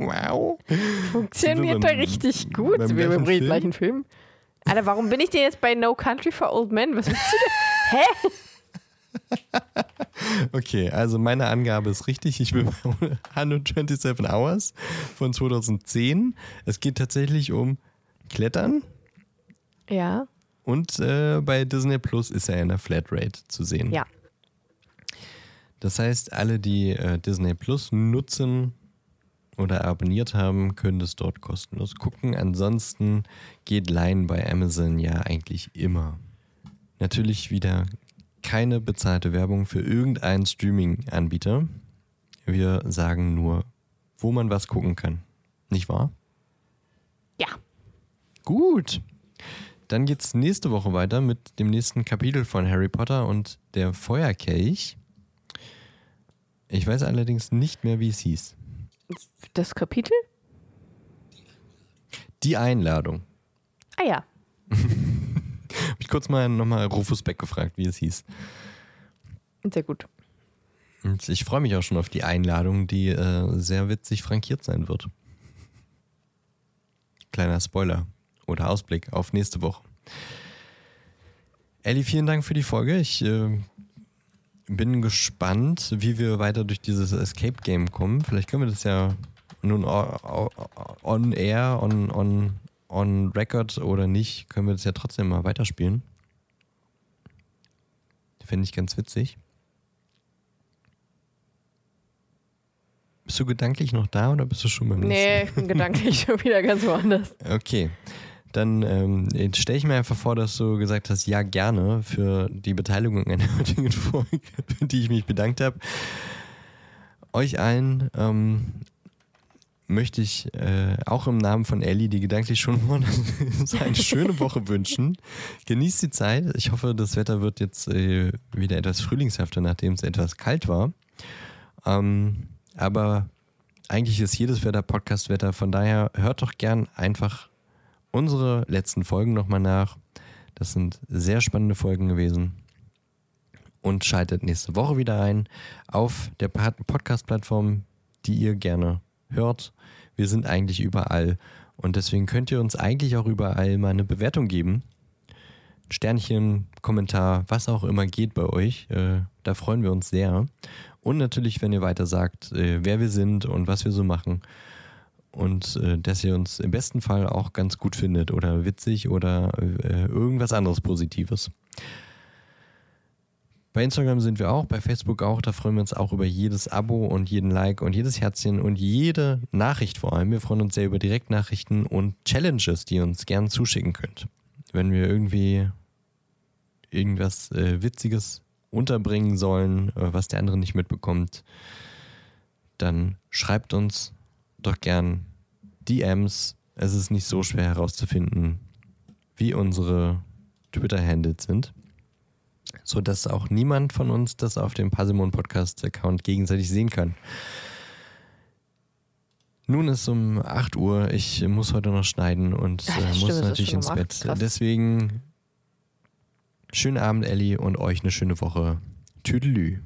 Wow. Funktioniert da richtig gut. Sind wir beim gleichen gleichen Film? Alter, warum bin ich denn jetzt bei No Country for Old Men? Was willst du denn? Hä? Okay, also meine Angabe ist richtig. Ich bin bei 127 Hours von 2010. Es geht tatsächlich um Klettern Ja, und äh, bei Disney Plus ist er in der Flatrate zu sehen. ja. Das heißt, alle, die äh, Disney Plus nutzen oder abonniert haben, können das dort kostenlos gucken. Ansonsten geht Line bei Amazon ja eigentlich immer. Natürlich wieder keine bezahlte Werbung für irgendeinen Streaming-Anbieter. Wir sagen nur, wo man was gucken kann. Nicht wahr? Ja. Gut. dann geht's nächste Woche weiter mit dem nächsten Kapitel von Harry Potter und der Feuerkelch. Ich weiß allerdings nicht mehr, wie es hieß. Das Kapitel? Die Einladung. Ah ja. Hab ich kurz mal nochmal Rufus Beck gefragt, wie es hieß. Sehr gut. Und ich freue mich auch schon auf die Einladung, die äh, sehr witzig frankiert sein wird. Kleiner Spoiler oder Ausblick auf nächste Woche. Ellie, vielen Dank für die Folge. Ich äh, bin gespannt, wie wir weiter durch dieses Escape Game kommen. Vielleicht können wir das ja nun on air, on, on, on record oder nicht, können wir das ja trotzdem mal weiterspielen. Fände ich ganz witzig. Bist du gedanklich noch da oder bist du schon beim nächsten? Nee, ich bin gedanklich schon wieder ganz woanders. Okay. Dann ähm, stelle ich mir einfach vor, dass du gesagt hast, ja, gerne für die Beteiligung an der heutigen Folge, für die ich mich bedankt habe. Euch allen ähm, möchte ich äh, auch im Namen von Ellie, die gedanklich schon wurde, eine schöne Woche wünschen. Genießt die Zeit. Ich hoffe, das Wetter wird jetzt äh, wieder etwas frühlingshafter, nachdem es etwas kalt war. Ähm, aber eigentlich ist jedes Wetter Podcast-Wetter. Von daher hört doch gern einfach unsere letzten Folgen nochmal nach. Das sind sehr spannende Folgen gewesen. Und schaltet nächste Woche wieder ein auf der Podcast-Plattform, die ihr gerne hört. Wir sind eigentlich überall. Und deswegen könnt ihr uns eigentlich auch überall mal eine Bewertung geben. Sternchen, Kommentar, was auch immer geht bei euch. Äh, da freuen wir uns sehr. Und natürlich, wenn ihr weiter sagt, äh, wer wir sind und was wir so machen. Und äh, dass ihr uns im besten Fall auch ganz gut findet oder witzig oder äh, irgendwas anderes Positives. Bei Instagram sind wir auch, bei Facebook auch. Da freuen wir uns auch über jedes Abo und jeden Like und jedes Herzchen und jede Nachricht vor allem. Wir freuen uns sehr über Direktnachrichten und Challenges, die ihr uns gern zuschicken könnt. Wenn wir irgendwie irgendwas äh, Witziges unterbringen sollen, äh, was der andere nicht mitbekommt, dann schreibt uns doch gern DMs. Es ist nicht so schwer herauszufinden, wie unsere Twitter-Handles sind, sodass auch niemand von uns das auf dem Pasimon Podcast-Account gegenseitig sehen kann. Nun ist um 8 Uhr, ich muss heute noch schneiden und äh, muss stimmt, es natürlich ins um acht. Bett. Krass. Deswegen schönen Abend, Ellie, und euch eine schöne Woche. Tüdelü.